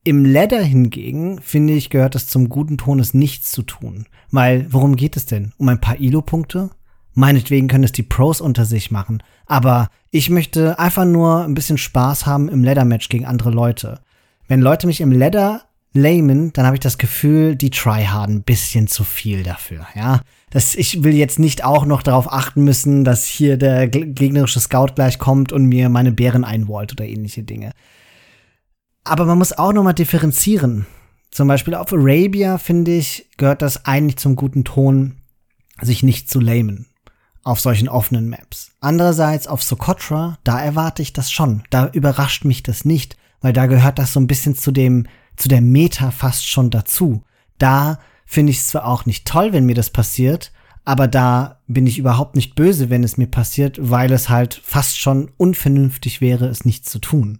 Im Ladder hingegen, finde ich, gehört es zum guten Ton, es nichts zu tun. Weil, worum geht es denn? Um ein paar Ilo-Punkte? Meinetwegen können es die Pros unter sich machen. Aber ich möchte einfach nur ein bisschen Spaß haben im Ladder-Match gegen andere Leute. Wenn Leute mich im Ladder Layman, dann habe ich das Gefühl, die tryharden ein bisschen zu viel dafür, ja. Das, ich will jetzt nicht auch noch darauf achten müssen, dass hier der gegnerische Scout gleich kommt und mir meine Bären einwollt oder ähnliche Dinge. Aber man muss auch noch mal differenzieren. Zum Beispiel auf Arabia, finde ich, gehört das eigentlich zum guten Ton, sich nicht zu lamen auf solchen offenen Maps. Andererseits auf Socotra, da erwarte ich das schon. Da überrascht mich das nicht, weil da gehört das so ein bisschen zu dem zu der Meta fast schon dazu. Da finde ich es zwar auch nicht toll, wenn mir das passiert, aber da bin ich überhaupt nicht böse, wenn es mir passiert, weil es halt fast schon unvernünftig wäre, es nicht zu tun.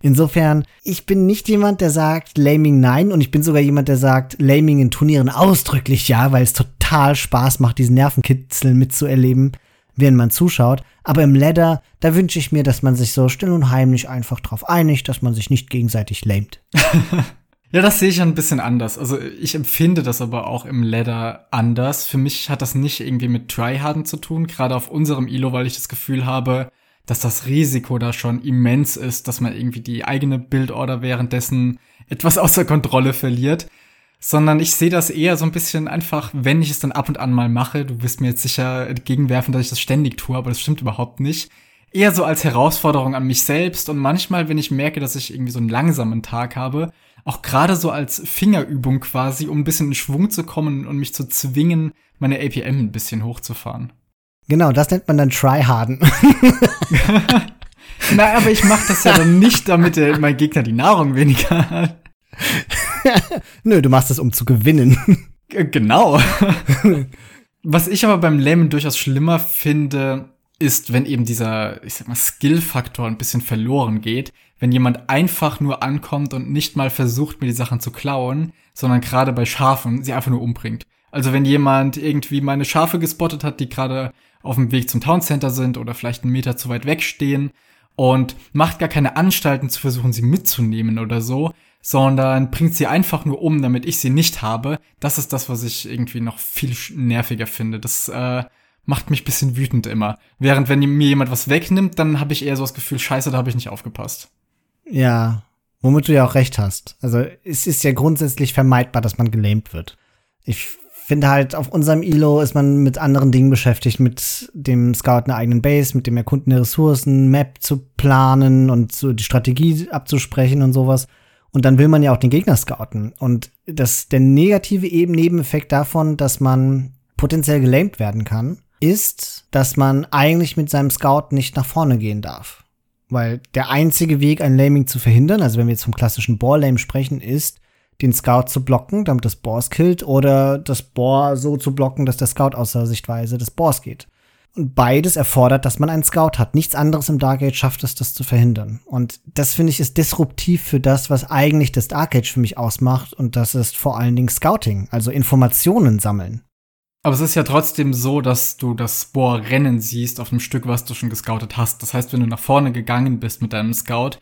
Insofern, ich bin nicht jemand, der sagt Laming nein und ich bin sogar jemand, der sagt Laming in Turnieren ausdrücklich ja, weil es total Spaß macht, diesen Nervenkitzel mitzuerleben, während man zuschaut. Aber im Ladder, da wünsche ich mir, dass man sich so still und heimlich einfach drauf einigt, dass man sich nicht gegenseitig lamet. ja, das sehe ich ein bisschen anders. Also ich empfinde das aber auch im Ladder anders. Für mich hat das nicht irgendwie mit Tryharden zu tun, gerade auf unserem Ilo, weil ich das Gefühl habe, dass das Risiko da schon immens ist, dass man irgendwie die eigene Bildorder währenddessen etwas außer Kontrolle verliert sondern ich sehe das eher so ein bisschen einfach, wenn ich es dann ab und an mal mache. Du wirst mir jetzt sicher gegenwerfen, dass ich das ständig tue, aber das stimmt überhaupt nicht. Eher so als Herausforderung an mich selbst und manchmal, wenn ich merke, dass ich irgendwie so einen langsamen Tag habe, auch gerade so als Fingerübung quasi, um ein bisschen in Schwung zu kommen und mich zu zwingen, meine APM ein bisschen hochzufahren. Genau, das nennt man dann Tryharden. Na, aber ich mache das ja dann nicht, damit der, mein Gegner die Nahrung weniger hat. Nö, du machst das, um zu gewinnen. Genau. Was ich aber beim Lähmen durchaus schlimmer finde, ist, wenn eben dieser, ich sag mal, Skill-Faktor ein bisschen verloren geht. Wenn jemand einfach nur ankommt und nicht mal versucht, mir die Sachen zu klauen, sondern gerade bei Schafen sie einfach nur umbringt. Also wenn jemand irgendwie meine Schafe gespottet hat, die gerade auf dem Weg zum Town Center sind oder vielleicht einen Meter zu weit weg stehen und macht gar keine Anstalten zu versuchen, sie mitzunehmen oder so, sondern bringt sie einfach nur um, damit ich sie nicht habe. Das ist das, was ich irgendwie noch viel nerviger finde. Das äh, macht mich bisschen wütend immer. Während wenn mir jemand was wegnimmt, dann habe ich eher so das Gefühl, scheiße, da habe ich nicht aufgepasst. Ja, womit du ja auch recht hast. Also es ist ja grundsätzlich vermeidbar, dass man gelähmt wird. Ich finde halt, auf unserem ILO ist man mit anderen Dingen beschäftigt, mit dem Scout einer eigenen Base, mit dem Erkunden der Ressourcen, Map zu planen und so die Strategie abzusprechen und sowas. Und dann will man ja auch den Gegner scouten. Und das, der negative eben Nebeneffekt davon, dass man potenziell gelähmt werden kann, ist, dass man eigentlich mit seinem Scout nicht nach vorne gehen darf. Weil der einzige Weg, ein Laming zu verhindern, also wenn wir jetzt vom klassischen Boar-Lame sprechen, ist, den Scout zu blocken, damit das Boss killt, oder das Boar so zu blocken, dass der Scout außer Sichtweise des Boars geht. Und beides erfordert, dass man einen Scout hat. Nichts anderes im Dark Age schafft es, das zu verhindern. Und das finde ich ist disruptiv für das, was eigentlich das Dark Age für mich ausmacht. Und das ist vor allen Dingen Scouting, also Informationen sammeln. Aber es ist ja trotzdem so, dass du das Boar rennen siehst auf dem Stück, was du schon gescoutet hast. Das heißt, wenn du nach vorne gegangen bist mit deinem Scout,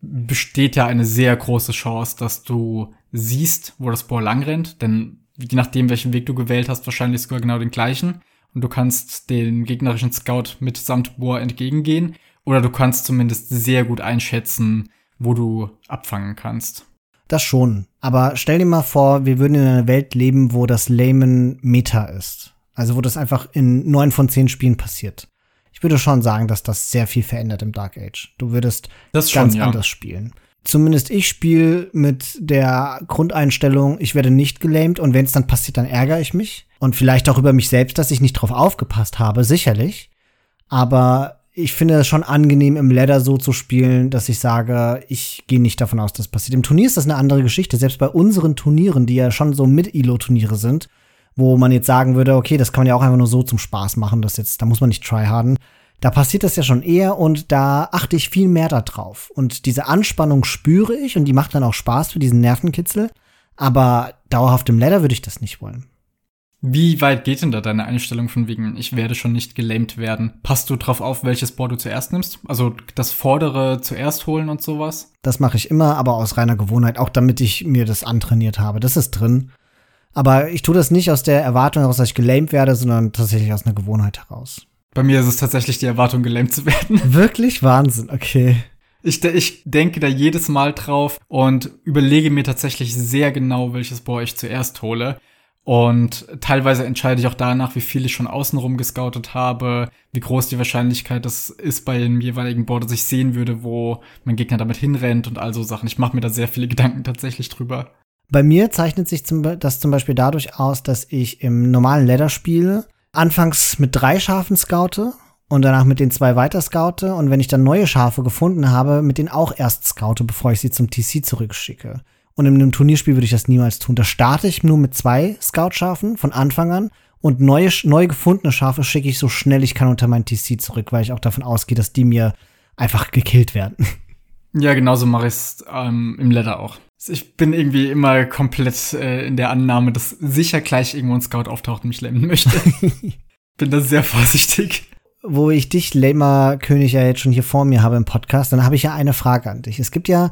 besteht ja eine sehr große Chance, dass du siehst, wo das Boar lang rennt. Denn je nachdem, welchen Weg du gewählt hast, wahrscheinlich sogar genau den gleichen. Und du kannst den gegnerischen Scout mitsamt Boar entgegengehen. Oder du kannst zumindest sehr gut einschätzen, wo du abfangen kannst. Das schon. Aber stell dir mal vor, wir würden in einer Welt leben, wo das Layman Meta ist. Also wo das einfach in neun von zehn Spielen passiert. Ich würde schon sagen, dass das sehr viel verändert im Dark Age. Du würdest das ganz ja. anders spielen. Zumindest ich spiele mit der Grundeinstellung, ich werde nicht gelähmt und wenn es dann passiert, dann ärgere ich mich. Und vielleicht auch über mich selbst, dass ich nicht drauf aufgepasst habe, sicherlich. Aber ich finde es schon angenehm, im Ladder so zu spielen, dass ich sage, ich gehe nicht davon aus, dass passiert. Im Turnier ist das eine andere Geschichte. Selbst bei unseren Turnieren, die ja schon so Mid-Elo-Turniere sind, wo man jetzt sagen würde, okay, das kann man ja auch einfach nur so zum Spaß machen, das jetzt, da muss man nicht tryharden. Da passiert das ja schon eher und da achte ich viel mehr darauf. Und diese Anspannung spüre ich und die macht dann auch Spaß für diesen Nervenkitzel. Aber dauerhaft im Ladder würde ich das nicht wollen. Wie weit geht denn da deine Einstellung von wegen, ich werde schon nicht gelähmt werden? Passt du drauf auf, welches Board du zuerst nimmst? Also das vordere zuerst holen und sowas? Das mache ich immer, aber aus reiner Gewohnheit, auch damit ich mir das antrainiert habe. Das ist drin. Aber ich tue das nicht aus der Erwartung heraus, dass ich gelähmt werde, sondern tatsächlich aus einer Gewohnheit heraus. Bei mir ist es tatsächlich die Erwartung, gelähmt zu werden. Wirklich Wahnsinn, okay. Ich, ich denke da jedes Mal drauf und überlege mir tatsächlich sehr genau, welches Board ich zuerst hole. Und teilweise entscheide ich auch danach, wie viel ich schon außenrum gescoutet habe, wie groß die Wahrscheinlichkeit das ist bei dem jeweiligen Board, dass ich sehen würde, wo mein Gegner damit hinrennt und all so Sachen. Ich mache mir da sehr viele Gedanken tatsächlich drüber. Bei mir zeichnet sich das zum Beispiel dadurch aus, dass ich im normalen Ladder-Spiel anfangs mit drei Schafen scoute und danach mit den zwei weiter scoute und wenn ich dann neue Schafe gefunden habe, mit denen auch erst scoute, bevor ich sie zum TC zurückschicke. Und in einem Turnierspiel würde ich das niemals tun. Da starte ich nur mit zwei Scout-Schafen von Anfang an und neue, neu gefundene Schafe schicke ich so schnell ich kann unter mein TC zurück, weil ich auch davon ausgehe, dass die mir einfach gekillt werden. Ja, genauso mache ich es ähm, im Leather auch. Ich bin irgendwie immer komplett äh, in der Annahme, dass sicher gleich irgendwo ein Scout auftaucht und mich lähmen möchte. bin da sehr vorsichtig. Wo ich dich, Lamer König, ja jetzt schon hier vor mir habe im Podcast, dann habe ich ja eine Frage an dich. Es gibt ja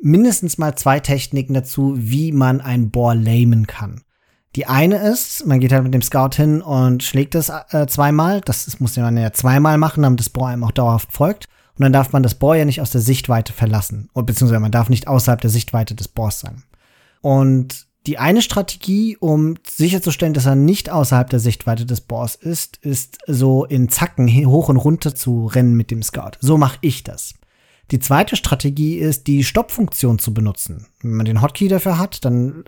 mindestens mal zwei Techniken dazu, wie man ein Bohr lamen kann. Die eine ist, man geht halt mit dem Scout hin und schlägt es äh, zweimal. Das, das muss man ja zweimal machen, damit das Bohr einem auch dauerhaft folgt. Und dann darf man das Bohr ja nicht aus der Sichtweite verlassen. Und beziehungsweise man darf nicht außerhalb der Sichtweite des Bohrs sein. Und die eine Strategie, um sicherzustellen, dass er nicht außerhalb der Sichtweite des Bohrs ist, ist so in Zacken hoch und runter zu rennen mit dem Scout. So mache ich das. Die zweite Strategie ist, die Stoppfunktion zu benutzen. Wenn man den Hotkey dafür hat, dann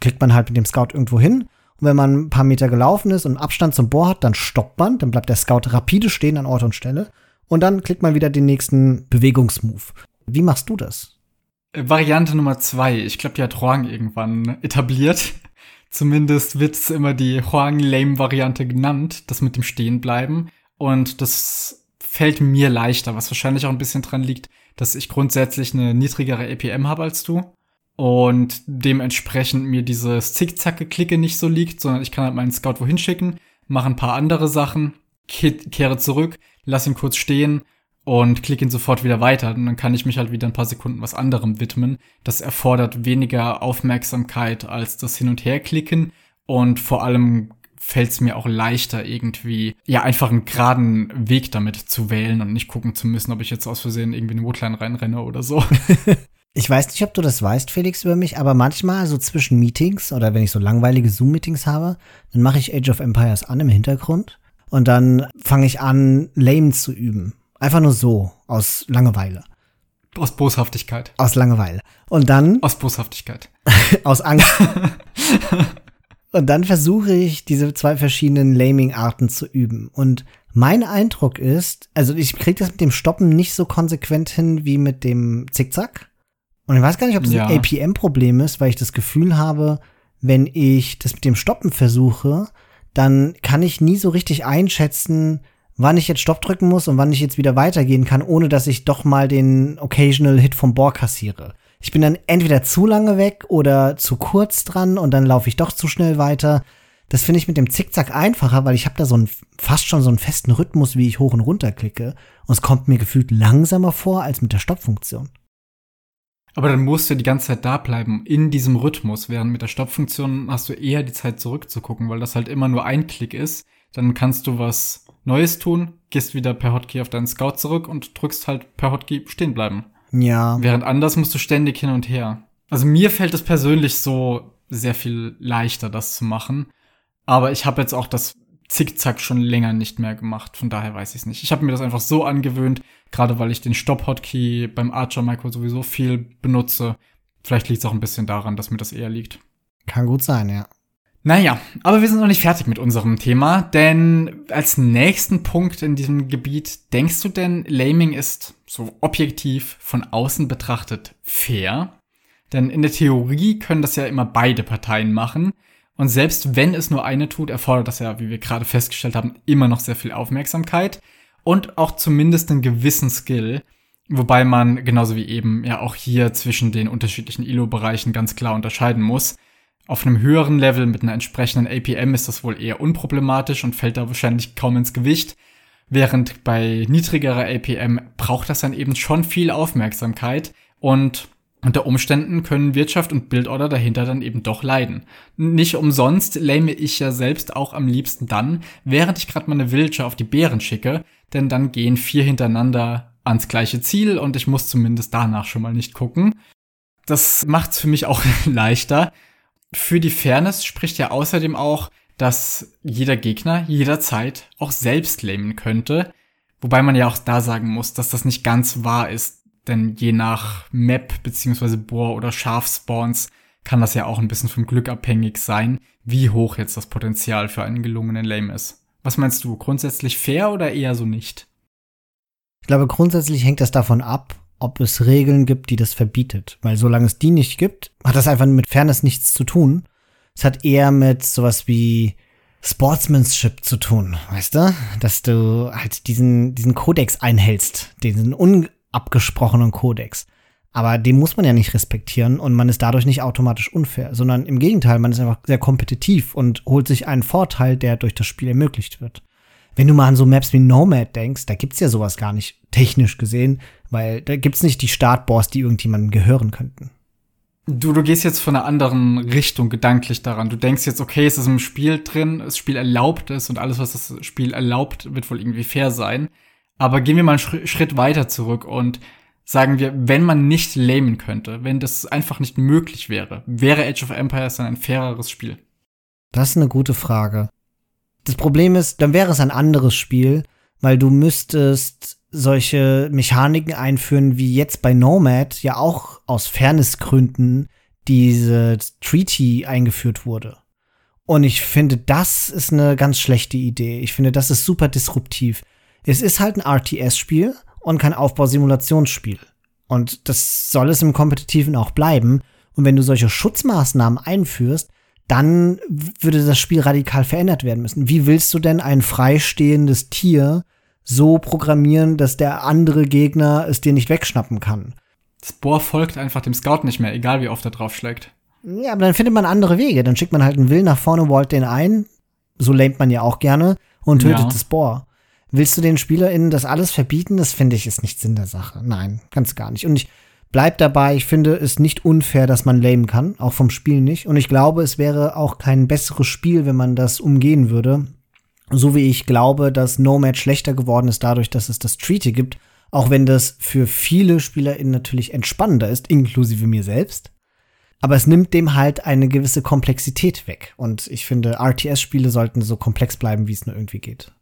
klickt man halt mit dem Scout irgendwo hin. Und wenn man ein paar Meter gelaufen ist und Abstand zum Bohr hat, dann stoppt man, dann bleibt der Scout rapide stehen an Ort und Stelle und dann klickt man wieder den nächsten Bewegungsmove. Wie machst du das? Äh, Variante Nummer zwei. Ich glaube, die hat Huang irgendwann etabliert. Zumindest wird es immer die Huang-Lame-Variante genannt, das mit dem Stehenbleiben. Und das fällt mir leichter, was wahrscheinlich auch ein bisschen dran liegt, dass ich grundsätzlich eine niedrigere APM habe als du. Und dementsprechend mir dieses Zickzack-Klicke nicht so liegt, sondern ich kann halt meinen Scout wohin schicken, mache ein paar andere Sachen, kehre zurück, lass ihn kurz stehen und klicke ihn sofort wieder weiter. Und dann kann ich mich halt wieder ein paar Sekunden was anderem widmen. Das erfordert weniger Aufmerksamkeit als das Hin- und Herklicken. Und vor allem fällt es mir auch leichter, irgendwie, ja, einfach einen geraden Weg damit zu wählen und nicht gucken zu müssen, ob ich jetzt aus Versehen irgendwie in eine Woodline reinrenne oder so. Ich weiß nicht, ob du das weißt, Felix, über mich, aber manchmal so zwischen Meetings oder wenn ich so langweilige Zoom-Meetings habe, dann mache ich Age of Empires an im Hintergrund und dann fange ich an, Lame zu üben. Einfach nur so, aus Langeweile. Aus Boshaftigkeit. Aus Langeweile. Und dann. Aus Boshaftigkeit. aus Angst. und dann versuche ich, diese zwei verschiedenen Laming-Arten zu üben. Und mein Eindruck ist, also ich kriege das mit dem Stoppen nicht so konsequent hin wie mit dem Zickzack. Und ich weiß gar nicht, ob das ja. ein APM-Problem ist, weil ich das Gefühl habe, wenn ich das mit dem Stoppen versuche, dann kann ich nie so richtig einschätzen, wann ich jetzt Stopp drücken muss und wann ich jetzt wieder weitergehen kann, ohne dass ich doch mal den Occasional Hit vom Bohr kassiere. Ich bin dann entweder zu lange weg oder zu kurz dran und dann laufe ich doch zu schnell weiter. Das finde ich mit dem Zickzack einfacher, weil ich habe da so einen, fast schon so einen festen Rhythmus, wie ich hoch und runter klicke. Und es kommt mir gefühlt langsamer vor als mit der Stoppfunktion. Aber dann musst du die ganze Zeit da bleiben, in diesem Rhythmus, während mit der Stoppfunktion hast du eher die Zeit zurückzugucken, weil das halt immer nur ein Klick ist. Dann kannst du was Neues tun, gehst wieder per Hotkey auf deinen Scout zurück und drückst halt per Hotkey stehen bleiben. Ja. Während anders musst du ständig hin und her. Also mir fällt es persönlich so sehr viel leichter, das zu machen. Aber ich habe jetzt auch das Zickzack schon länger nicht mehr gemacht. Von daher weiß ich es nicht. Ich habe mir das einfach so angewöhnt, gerade weil ich den Stop-Hotkey beim Archer-Micro sowieso viel benutze. Vielleicht liegt es auch ein bisschen daran, dass mir das eher liegt. Kann gut sein, ja. Naja, aber wir sind noch nicht fertig mit unserem Thema, denn als nächsten Punkt in diesem Gebiet, denkst du denn, Laming ist so objektiv von außen betrachtet fair? Denn in der Theorie können das ja immer beide Parteien machen. Und selbst wenn es nur eine tut, erfordert das ja, wie wir gerade festgestellt haben, immer noch sehr viel Aufmerksamkeit und auch zumindest einen gewissen Skill. Wobei man genauso wie eben ja auch hier zwischen den unterschiedlichen ILO-Bereichen ganz klar unterscheiden muss. Auf einem höheren Level mit einer entsprechenden APM ist das wohl eher unproblematisch und fällt da wahrscheinlich kaum ins Gewicht. Während bei niedrigerer APM braucht das dann eben schon viel Aufmerksamkeit und unter Umständen können Wirtschaft und Bildorder dahinter dann eben doch leiden. Nicht umsonst lame ich ja selbst auch am liebsten dann, während ich gerade meine Villager auf die Bären schicke, denn dann gehen vier hintereinander ans gleiche Ziel und ich muss zumindest danach schon mal nicht gucken. Das macht's für mich auch leichter. Für die Fairness spricht ja außerdem auch, dass jeder Gegner jederzeit auch selbst lamen könnte. Wobei man ja auch da sagen muss, dass das nicht ganz wahr ist. Denn je nach Map beziehungsweise Bohr oder Schafspawns kann das ja auch ein bisschen vom Glück abhängig sein, wie hoch jetzt das Potenzial für einen gelungenen Lame ist. Was meinst du, grundsätzlich fair oder eher so nicht? Ich glaube, grundsätzlich hängt das davon ab, ob es Regeln gibt, die das verbietet. Weil solange es die nicht gibt, hat das einfach mit Fairness nichts zu tun. Es hat eher mit sowas wie Sportsmanship zu tun, weißt du? Dass du halt diesen, diesen Kodex einhältst, diesen un abgesprochenen Kodex. Aber den muss man ja nicht respektieren und man ist dadurch nicht automatisch unfair, sondern im Gegenteil, man ist einfach sehr kompetitiv und holt sich einen Vorteil, der durch das Spiel ermöglicht wird. Wenn du mal an so Maps wie Nomad denkst, da gibt's ja sowas gar nicht technisch gesehen, weil da gibt's nicht die Startboards, die irgendjemandem gehören könnten. Du, du gehst jetzt von einer anderen Richtung gedanklich daran. Du denkst jetzt, okay, es ist im Spiel drin, das Spiel erlaubt es und alles, was das Spiel erlaubt, wird wohl irgendwie fair sein. Aber gehen wir mal einen Schritt weiter zurück und sagen wir, wenn man nicht lamen könnte, wenn das einfach nicht möglich wäre, wäre Age of Empires dann ein faireres Spiel? Das ist eine gute Frage. Das Problem ist, dann wäre es ein anderes Spiel, weil du müsstest solche Mechaniken einführen, wie jetzt bei Nomad ja auch aus Fairnessgründen diese Treaty eingeführt wurde. Und ich finde, das ist eine ganz schlechte Idee. Ich finde, das ist super disruptiv. Es ist halt ein RTS-Spiel und kein Aufbausimulationsspiel. Und das soll es im Kompetitiven auch bleiben. Und wenn du solche Schutzmaßnahmen einführst, dann würde das Spiel radikal verändert werden müssen. Wie willst du denn ein freistehendes Tier so programmieren, dass der andere Gegner es dir nicht wegschnappen kann? Das Bohr folgt einfach dem Scout nicht mehr, egal wie oft er draufschlägt. Ja, aber dann findet man andere Wege. Dann schickt man halt einen Will nach vorne, wallt den ein. So lähmt man ja auch gerne und tötet ja. das Bohr. Willst du den SpielerInnen das alles verbieten? Das finde ich ist nicht Sinn der Sache. Nein, ganz gar nicht. Und ich bleib dabei, ich finde es nicht unfair, dass man lamen kann, auch vom Spiel nicht. Und ich glaube, es wäre auch kein besseres Spiel, wenn man das umgehen würde. So wie ich glaube, dass Nomad schlechter geworden ist dadurch, dass es das Treaty gibt. Auch wenn das für viele SpielerInnen natürlich entspannender ist, inklusive mir selbst. Aber es nimmt dem halt eine gewisse Komplexität weg. Und ich finde, RTS-Spiele sollten so komplex bleiben, wie es nur irgendwie geht.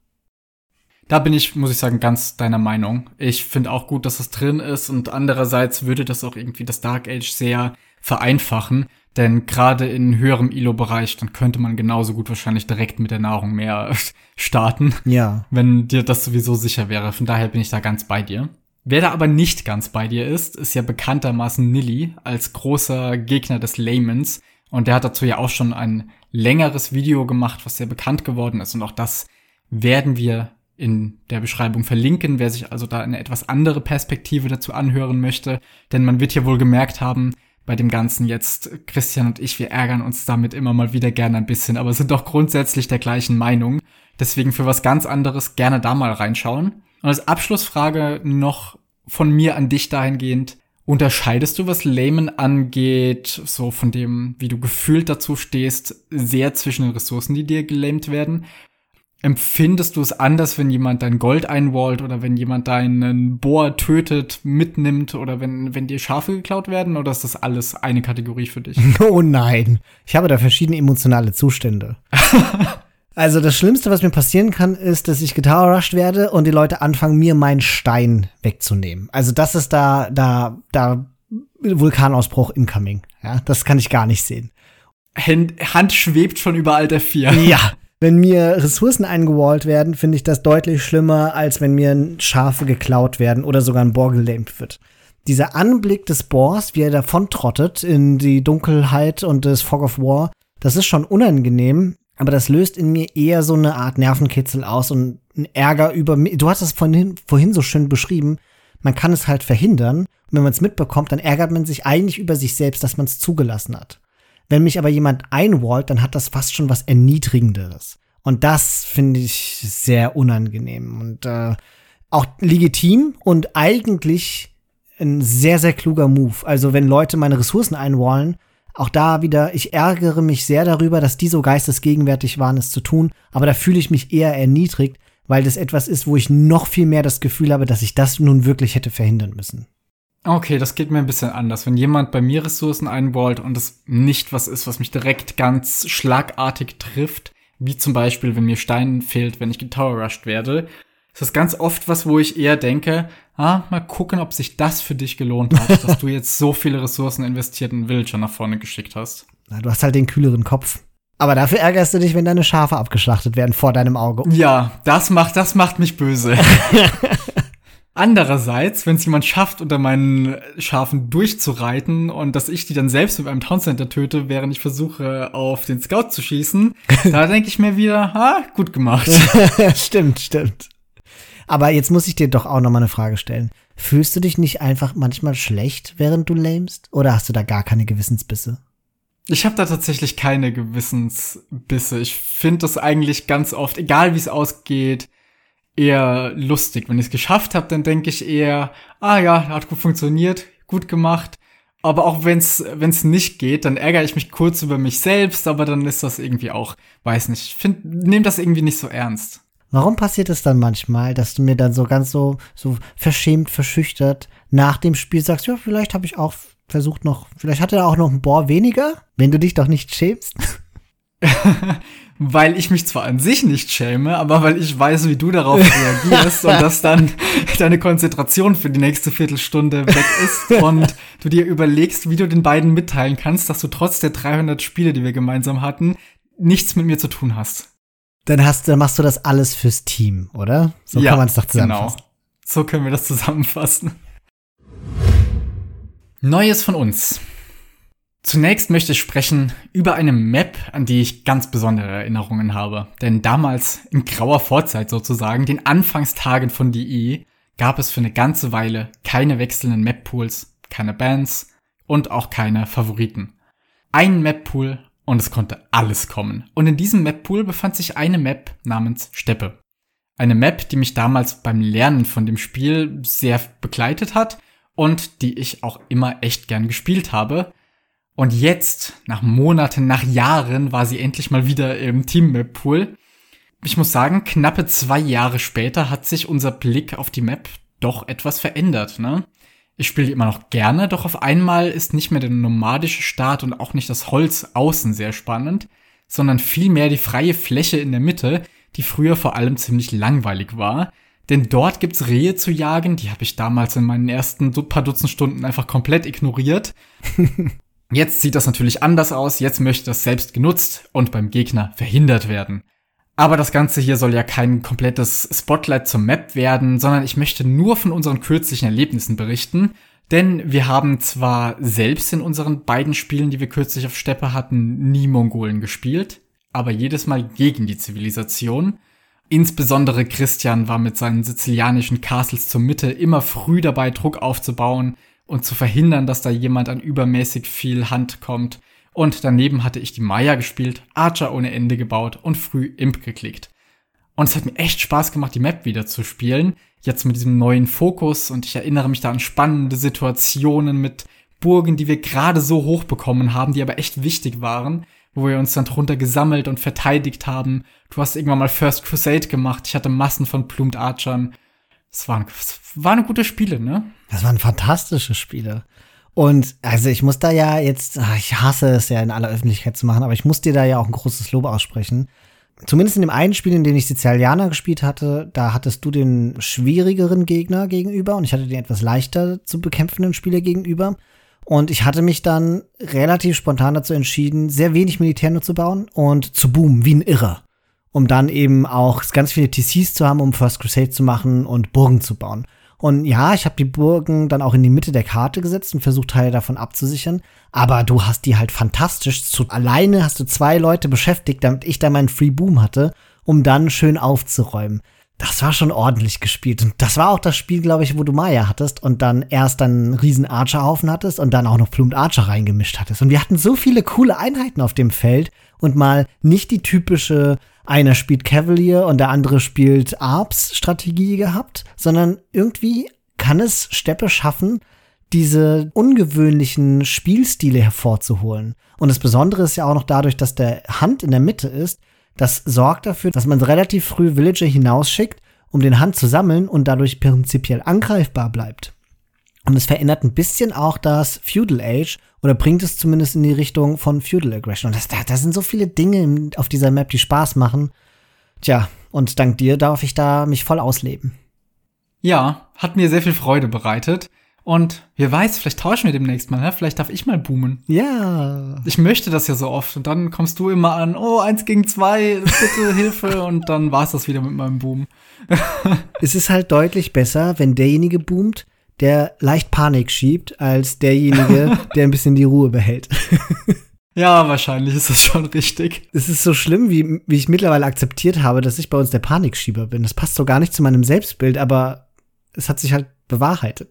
Da bin ich, muss ich sagen, ganz deiner Meinung. Ich finde auch gut, dass das drin ist und andererseits würde das auch irgendwie das Dark Age sehr vereinfachen, denn gerade in höherem ILO-Bereich, dann könnte man genauso gut wahrscheinlich direkt mit der Nahrung mehr starten. Ja. Wenn dir das sowieso sicher wäre. Von daher bin ich da ganz bei dir. Wer da aber nicht ganz bei dir ist, ist ja bekanntermaßen Nilly als großer Gegner des Laymans. Und der hat dazu ja auch schon ein längeres Video gemacht, was sehr bekannt geworden ist. Und auch das werden wir in der Beschreibung verlinken, wer sich also da eine etwas andere Perspektive dazu anhören möchte. Denn man wird ja wohl gemerkt haben, bei dem Ganzen jetzt, Christian und ich, wir ärgern uns damit immer mal wieder gerne ein bisschen, aber sind doch grundsätzlich der gleichen Meinung. Deswegen für was ganz anderes gerne da mal reinschauen. Und als Abschlussfrage noch von mir an dich dahingehend. Unterscheidest du, was Layman angeht, so von dem, wie du gefühlt dazu stehst, sehr zwischen den Ressourcen, die dir gelähmt werden? Empfindest du es anders, wenn jemand dein Gold einwallt oder wenn jemand deinen Bohr tötet, mitnimmt oder wenn, wenn dir Schafe geklaut werden oder ist das alles eine Kategorie für dich? Oh nein. Ich habe da verschiedene emotionale Zustände. Also das Schlimmste, was mir passieren kann, ist, dass ich Guitar rushed werde und die Leute anfangen, mir meinen Stein wegzunehmen. Also das ist da, da, da Vulkanausbruch incoming. Ja, das kann ich gar nicht sehen. Hand, Hand schwebt schon über all der vier. Ja. Wenn mir Ressourcen eingewallt werden, finde ich das deutlich schlimmer, als wenn mir Schafe geklaut werden oder sogar ein Bohr gelähmt wird. Dieser Anblick des Bohrs, wie er davontrottet in die Dunkelheit und des Fog of War, das ist schon unangenehm, aber das löst in mir eher so eine Art Nervenkitzel aus und ein Ärger über mich. Du hast es vorhin, vorhin so schön beschrieben. Man kann es halt verhindern. Und wenn man es mitbekommt, dann ärgert man sich eigentlich über sich selbst, dass man es zugelassen hat. Wenn mich aber jemand einwallt, dann hat das fast schon was Erniedrigenderes. Und das finde ich sehr unangenehm und äh, auch legitim und eigentlich ein sehr, sehr kluger Move. Also wenn Leute meine Ressourcen einwallen, auch da wieder, ich ärgere mich sehr darüber, dass die so geistesgegenwärtig waren, es zu tun, aber da fühle ich mich eher erniedrigt, weil das etwas ist, wo ich noch viel mehr das Gefühl habe, dass ich das nun wirklich hätte verhindern müssen. Okay, das geht mir ein bisschen anders. Wenn jemand bei mir Ressourcen einbaut und es nicht was ist, was mich direkt ganz schlagartig trifft, wie zum Beispiel, wenn mir Stein fehlt, wenn ich getower-rushed werde, ist das ganz oft was, wo ich eher denke, ah, mal gucken, ob sich das für dich gelohnt hat, dass du jetzt so viele Ressourcen investiert in Villager nach vorne geschickt hast. Na, du hast halt den kühleren Kopf. Aber dafür ärgerst du dich, wenn deine Schafe abgeschlachtet werden vor deinem Auge. Ja, das macht, das macht mich böse. Andererseits, wenn es jemand schafft, unter meinen Schafen durchzureiten und dass ich die dann selbst mit einem Towncenter töte, während ich versuche, auf den Scout zu schießen, da denke ich mir wieder, ah, gut gemacht. stimmt, stimmt. Aber jetzt muss ich dir doch auch noch mal eine Frage stellen. Fühlst du dich nicht einfach manchmal schlecht, während du lämst? Oder hast du da gar keine Gewissensbisse? Ich habe da tatsächlich keine Gewissensbisse. Ich finde das eigentlich ganz oft, egal wie es ausgeht, eher lustig. Wenn ich es geschafft habe, dann denke ich eher, ah ja, hat gut funktioniert, gut gemacht. Aber auch wenn es nicht geht, dann ärgere ich mich kurz über mich selbst, aber dann ist das irgendwie auch, weiß nicht, ich nehme das irgendwie nicht so ernst. Warum passiert es dann manchmal, dass du mir dann so ganz so, so verschämt, verschüchtert nach dem Spiel sagst, ja, vielleicht habe ich auch versucht noch, vielleicht hatte er auch noch ein Bohr weniger, wenn du dich doch nicht schämst? weil ich mich zwar an sich nicht schäme, aber weil ich weiß, wie du darauf reagierst und dass dann deine Konzentration für die nächste Viertelstunde weg ist und du dir überlegst, wie du den beiden mitteilen kannst, dass du trotz der 300 Spiele, die wir gemeinsam hatten, nichts mit mir zu tun hast. Dann hast, dann machst du das alles fürs Team, oder? So ja, kann man es doch zusammenfassen. Genau. So können wir das zusammenfassen. Neues von uns. Zunächst möchte ich sprechen über eine Map, an die ich ganz besondere Erinnerungen habe. Denn damals, in grauer Vorzeit sozusagen, den Anfangstagen von DE, gab es für eine ganze Weile keine wechselnden Map-Pools, keine Bands und auch keine Favoriten. Ein Map-Pool und es konnte alles kommen. Und in diesem Map-Pool befand sich eine Map namens Steppe. Eine Map, die mich damals beim Lernen von dem Spiel sehr begleitet hat und die ich auch immer echt gern gespielt habe, und jetzt, nach Monaten, nach Jahren, war sie endlich mal wieder im Team Map Pool. Ich muss sagen, knappe zwei Jahre später hat sich unser Blick auf die Map doch etwas verändert, ne? Ich spiele immer noch gerne, doch auf einmal ist nicht mehr der nomadische Start und auch nicht das Holz außen sehr spannend, sondern vielmehr die freie Fläche in der Mitte, die früher vor allem ziemlich langweilig war. Denn dort gibt's Rehe zu jagen, die habe ich damals in meinen ersten paar Dutzend Stunden einfach komplett ignoriert. Jetzt sieht das natürlich anders aus, jetzt möchte das selbst genutzt und beim Gegner verhindert werden. Aber das Ganze hier soll ja kein komplettes Spotlight zur Map werden, sondern ich möchte nur von unseren kürzlichen Erlebnissen berichten, denn wir haben zwar selbst in unseren beiden Spielen, die wir kürzlich auf Steppe hatten, nie Mongolen gespielt, aber jedes Mal gegen die Zivilisation. Insbesondere Christian war mit seinen sizilianischen Castles zur Mitte immer früh dabei, Druck aufzubauen, und zu verhindern, dass da jemand an übermäßig viel Hand kommt. Und daneben hatte ich die Maya gespielt, Archer ohne Ende gebaut und früh Imp geklickt. Und es hat mir echt Spaß gemacht, die Map wieder zu spielen. Jetzt mit diesem neuen Fokus und ich erinnere mich da an spannende Situationen mit Burgen, die wir gerade so hoch bekommen haben, die aber echt wichtig waren, wo wir uns dann drunter gesammelt und verteidigt haben. Du hast irgendwann mal First Crusade gemacht. Ich hatte Massen von Plumed Archern. Es waren, es waren gute Spiele, ne? Das waren fantastische Spiele. Und also ich muss da ja jetzt, ah, ich hasse es ja in aller Öffentlichkeit zu machen, aber ich muss dir da ja auch ein großes Lob aussprechen. Zumindest in dem einen Spiel, in dem ich Sizilianer gespielt hatte, da hattest du den schwierigeren Gegner gegenüber und ich hatte den etwas leichter zu bekämpfenden Spieler gegenüber. Und ich hatte mich dann relativ spontan dazu entschieden, sehr wenig Militär nur zu bauen und zu boomen, wie ein Irrer um dann eben auch ganz viele TCs zu haben, um First Crusade zu machen und Burgen zu bauen. Und ja, ich habe die Burgen dann auch in die Mitte der Karte gesetzt und versucht, Teile davon abzusichern. Aber du hast die halt fantastisch. Zu, alleine hast du zwei Leute beschäftigt, damit ich da meinen Free Boom hatte, um dann schön aufzuräumen. Das war schon ordentlich gespielt. Und das war auch das Spiel, glaube ich, wo du Maya hattest und dann erst einen riesen Archer-Haufen hattest und dann auch noch Plumed Archer reingemischt hattest. Und wir hatten so viele coole Einheiten auf dem Feld und mal nicht die typische einer spielt Cavalier und der andere spielt Arps Strategie gehabt, sondern irgendwie kann es Steppe schaffen, diese ungewöhnlichen Spielstile hervorzuholen. Und das Besondere ist ja auch noch dadurch, dass der Hand in der Mitte ist, das sorgt dafür, dass man relativ früh Villager hinausschickt, um den Hand zu sammeln und dadurch prinzipiell angreifbar bleibt. Und es verändert ein bisschen auch das Feudal Age oder bringt es zumindest in die Richtung von Feudal Aggression. Und das, da, da sind so viele Dinge auf dieser Map, die Spaß machen. Tja, und dank dir darf ich da mich voll ausleben. Ja, hat mir sehr viel Freude bereitet. Und wer weiß, vielleicht tauschen wir demnächst mal, ne? Vielleicht darf ich mal boomen. Ja. Ich möchte das ja so oft. Und dann kommst du immer an, oh, eins gegen zwei, bitte Hilfe. Und dann war's das wieder mit meinem Boom. es ist halt deutlich besser, wenn derjenige boomt, der leicht Panik schiebt, als derjenige, der ein bisschen die Ruhe behält. Ja, wahrscheinlich ist das schon richtig. Es ist so schlimm, wie, wie ich mittlerweile akzeptiert habe, dass ich bei uns der Panikschieber bin. Das passt so gar nicht zu meinem Selbstbild, aber es hat sich halt bewahrheitet.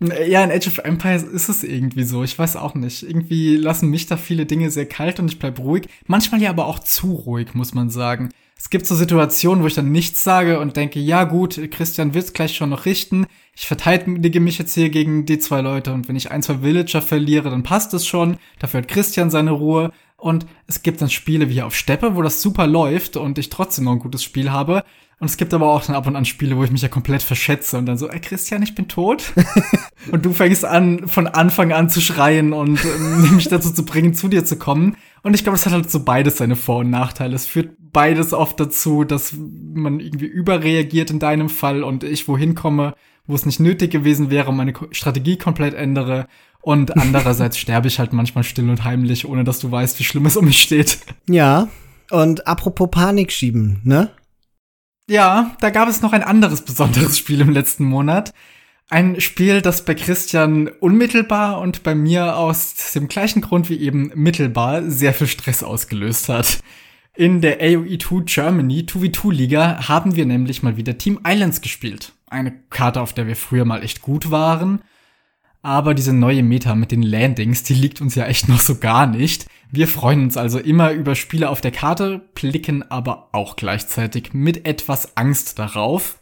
Ja, in Age of Empires ist es irgendwie so. Ich weiß auch nicht. Irgendwie lassen mich da viele Dinge sehr kalt und ich bleib ruhig. Manchmal ja aber auch zu ruhig, muss man sagen. Es gibt so Situationen, wo ich dann nichts sage und denke, ja gut, Christian wird's gleich schon noch richten. Ich verteidige mich jetzt hier gegen die zwei Leute und wenn ich ein, zwei Villager verliere, dann passt es schon. Dafür hat Christian seine Ruhe. Und es gibt dann Spiele wie hier auf Steppe, wo das super läuft und ich trotzdem noch ein gutes Spiel habe. Und es gibt aber auch dann ab und an Spiele, wo ich mich ja komplett verschätze und dann so, ey Christian, ich bin tot. und du fängst an, von Anfang an zu schreien und äh, mich dazu zu bringen, zu dir zu kommen. Und ich glaube, es hat halt so beides seine Vor- und Nachteile. Es führt beides oft dazu, dass man irgendwie überreagiert in deinem Fall und ich wohin komme, wo es nicht nötig gewesen wäre, meine Strategie komplett ändere. Und andererseits sterbe ich halt manchmal still und heimlich, ohne dass du weißt, wie schlimm es um mich steht. Ja, Und apropos Panik schieben, ne? Ja, da gab es noch ein anderes besonderes Spiel im letzten Monat. Ein Spiel, das bei Christian unmittelbar und bei mir aus dem gleichen Grund wie eben mittelbar sehr viel Stress ausgelöst hat. In der AOE2 Germany 2v2 Liga haben wir nämlich mal wieder Team Islands gespielt. Eine Karte, auf der wir früher mal echt gut waren. Aber diese neue Meta mit den Landings, die liegt uns ja echt noch so gar nicht. Wir freuen uns also immer über Spiele auf der Karte, blicken aber auch gleichzeitig mit etwas Angst darauf,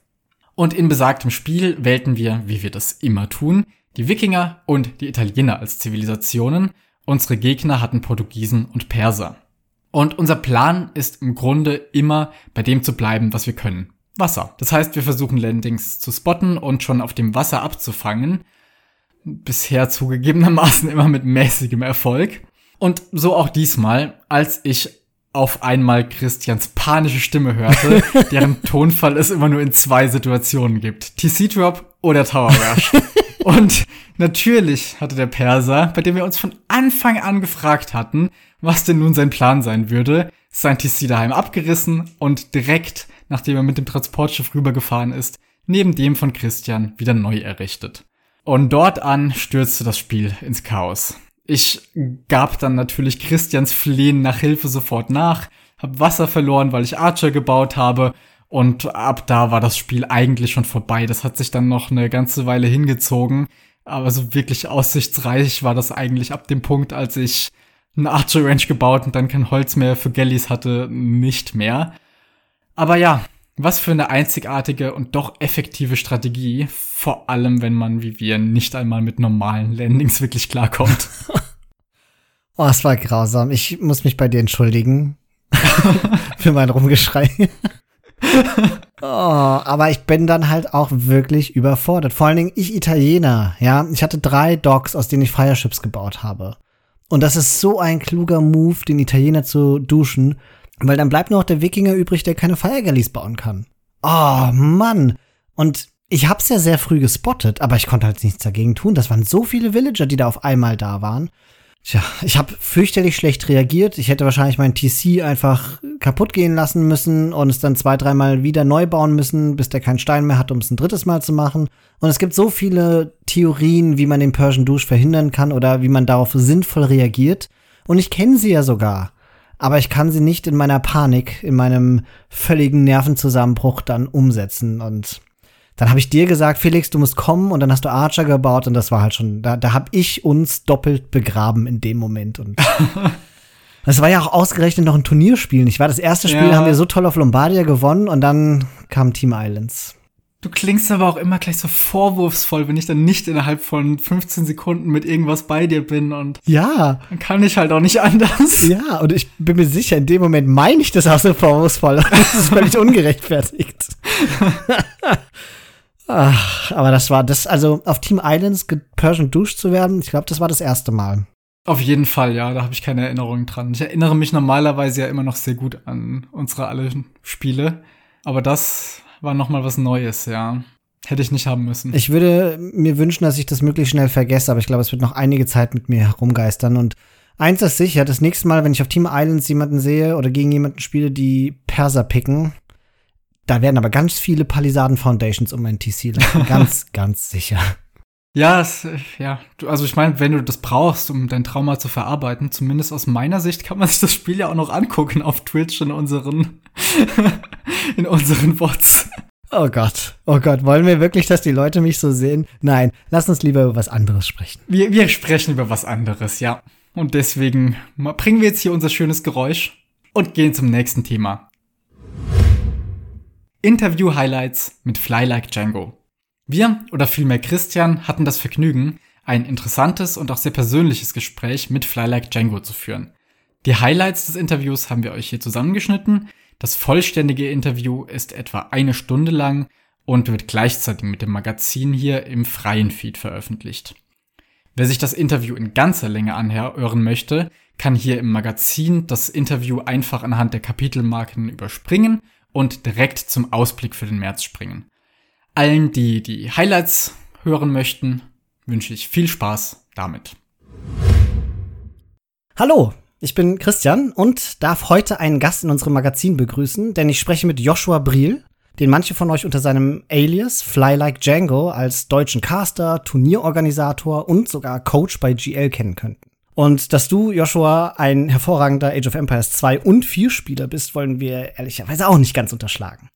und in besagtem Spiel wählten wir, wie wir das immer tun, die Wikinger und die Italiener als Zivilisationen. Unsere Gegner hatten Portugiesen und Perser. Und unser Plan ist im Grunde immer bei dem zu bleiben, was wir können. Wasser. Das heißt, wir versuchen Landings zu spotten und schon auf dem Wasser abzufangen. Bisher zugegebenermaßen immer mit mäßigem Erfolg. Und so auch diesmal, als ich auf einmal Christians panische Stimme hörte, deren Tonfall es immer nur in zwei Situationen gibt. TC Drop oder Tower Rush. Und natürlich hatte der Perser, bei dem wir uns von Anfang an gefragt hatten, was denn nun sein Plan sein würde, sein TC daheim abgerissen und direkt, nachdem er mit dem Transportschiff rübergefahren ist, neben dem von Christian wieder neu errichtet. Und dort an stürzte das Spiel ins Chaos. Ich gab dann natürlich Christians Flehen nach Hilfe sofort nach, hab Wasser verloren, weil ich Archer gebaut habe und ab da war das Spiel eigentlich schon vorbei. Das hat sich dann noch eine ganze Weile hingezogen, aber so wirklich aussichtsreich war das eigentlich ab dem Punkt, als ich eine Archer Range gebaut und dann kein Holz mehr für Galleys hatte, nicht mehr. Aber ja, was für eine einzigartige und doch effektive Strategie, vor allem wenn man wie wir nicht einmal mit normalen Landings wirklich klarkommt. oh, es war grausam. Ich muss mich bei dir entschuldigen für mein Rumgeschrei. oh, aber ich bin dann halt auch wirklich überfordert. Vor allen Dingen ich Italiener, ja. Ich hatte drei Docks, aus denen ich Fireships gebaut habe. Und das ist so ein kluger Move, den Italiener zu duschen, weil dann bleibt nur noch der Wikinger übrig, der keine Fire Galleys bauen kann. Oh, Mann. Und ich hab's ja sehr früh gespottet, aber ich konnte halt nichts dagegen tun. Das waren so viele Villager, die da auf einmal da waren. Tja, ich habe fürchterlich schlecht reagiert. Ich hätte wahrscheinlich mein TC einfach kaputt gehen lassen müssen und es dann zwei, dreimal wieder neu bauen müssen, bis der keinen Stein mehr hat, um es ein drittes Mal zu machen. Und es gibt so viele Theorien, wie man den Persian Douche verhindern kann oder wie man darauf sinnvoll reagiert. Und ich kenne sie ja sogar aber ich kann sie nicht in meiner Panik, in meinem völligen Nervenzusammenbruch dann umsetzen. Und dann habe ich dir gesagt, Felix, du musst kommen und dann hast du Archer gebaut und das war halt schon, da, da habe ich uns doppelt begraben in dem Moment. Und das war ja auch ausgerechnet noch ein Turnierspiel. Ich war das erste Spiel, ja. haben wir so toll auf Lombardia gewonnen und dann kam Team Islands. Du klingst aber auch immer gleich so vorwurfsvoll, wenn ich dann nicht innerhalb von 15 Sekunden mit irgendwas bei dir bin und ja, dann kann ich halt auch nicht anders. Ja, und ich bin mir sicher, in dem Moment meine ich das auch so vorwurfsvoll. Das ist völlig ungerechtfertigt. Ach, aber das war das, also auf Team Islands Persian Douche zu werden, ich glaube, das war das erste Mal. Auf jeden Fall, ja, da habe ich keine Erinnerungen dran. Ich erinnere mich normalerweise ja immer noch sehr gut an unsere alle Spiele, aber das war noch mal was Neues, ja. Hätte ich nicht haben müssen. Ich würde mir wünschen, dass ich das möglichst schnell vergesse, aber ich glaube, es wird noch einige Zeit mit mir herumgeistern. Und eins ist sicher, das nächste Mal, wenn ich auf Team Islands jemanden sehe oder gegen jemanden spiele, die Perser picken, da werden aber ganz viele Palisaden Foundations um mein TC laufen. ganz, ganz sicher. Ja, es, ja, also ich meine, wenn du das brauchst, um dein Trauma zu verarbeiten, zumindest aus meiner Sicht kann man sich das Spiel ja auch noch angucken auf Twitch in unseren in unseren Bots. Oh Gott, oh Gott, wollen wir wirklich, dass die Leute mich so sehen? Nein, lass uns lieber über was anderes sprechen. Wir, wir sprechen über was anderes, ja. Und deswegen bringen wir jetzt hier unser schönes Geräusch und gehen zum nächsten Thema. Interview-Highlights mit Fly Like Django. Wir, oder vielmehr Christian, hatten das Vergnügen, ein interessantes und auch sehr persönliches Gespräch mit Fly Like Django zu führen. Die Highlights des Interviews haben wir euch hier zusammengeschnitten. Das vollständige Interview ist etwa eine Stunde lang und wird gleichzeitig mit dem Magazin hier im freien Feed veröffentlicht. Wer sich das Interview in ganzer Länge anhören möchte, kann hier im Magazin das Interview einfach anhand der Kapitelmarken überspringen und direkt zum Ausblick für den März springen. Allen, die die Highlights hören möchten, wünsche ich viel Spaß damit. Hallo, Ich bin Christian und darf heute einen Gast in unserem Magazin begrüßen, denn ich spreche mit Joshua Briel, den manche von euch unter seinem Alias Fly Like Django als deutschen Caster, Turnierorganisator und sogar Coach bei GL kennen könnten. Und dass du, Joshua, ein hervorragender Age of Empires 2 und 4 Spieler bist, wollen wir ehrlicherweise auch nicht ganz unterschlagen.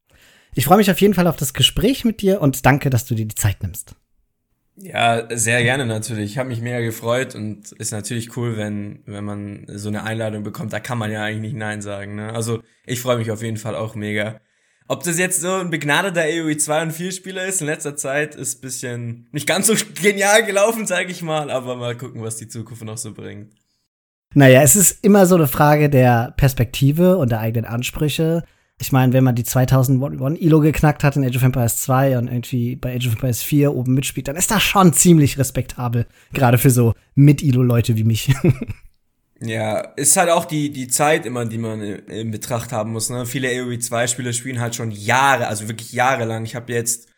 Ich freue mich auf jeden Fall auf das Gespräch mit dir und danke, dass du dir die Zeit nimmst. Ja, sehr gerne natürlich. Ich habe mich mega gefreut und ist natürlich cool, wenn wenn man so eine Einladung bekommt. Da kann man ja eigentlich nicht Nein sagen. Ne? Also ich freue mich auf jeden Fall auch mega. Ob das jetzt so ein begnadeter AOE 2 und 4 Spieler ist in letzter Zeit, ist bisschen nicht ganz so genial gelaufen, sage ich mal. Aber mal gucken, was die Zukunft noch so bringt. Naja, es ist immer so eine Frage der Perspektive und der eigenen Ansprüche. Ich meine, wenn man die 2001 Elo geknackt hat in Age of Empires 2 und irgendwie bei Age of Empires 4 oben mitspielt, dann ist das schon ziemlich respektabel. Gerade für so Mit-Elo-Leute wie mich. Ja, ist halt auch die, die Zeit immer, die man in Betracht haben muss. Ne? Viele AOE 2-Spieler spielen halt schon Jahre, also wirklich jahrelang. Ich habe jetzt,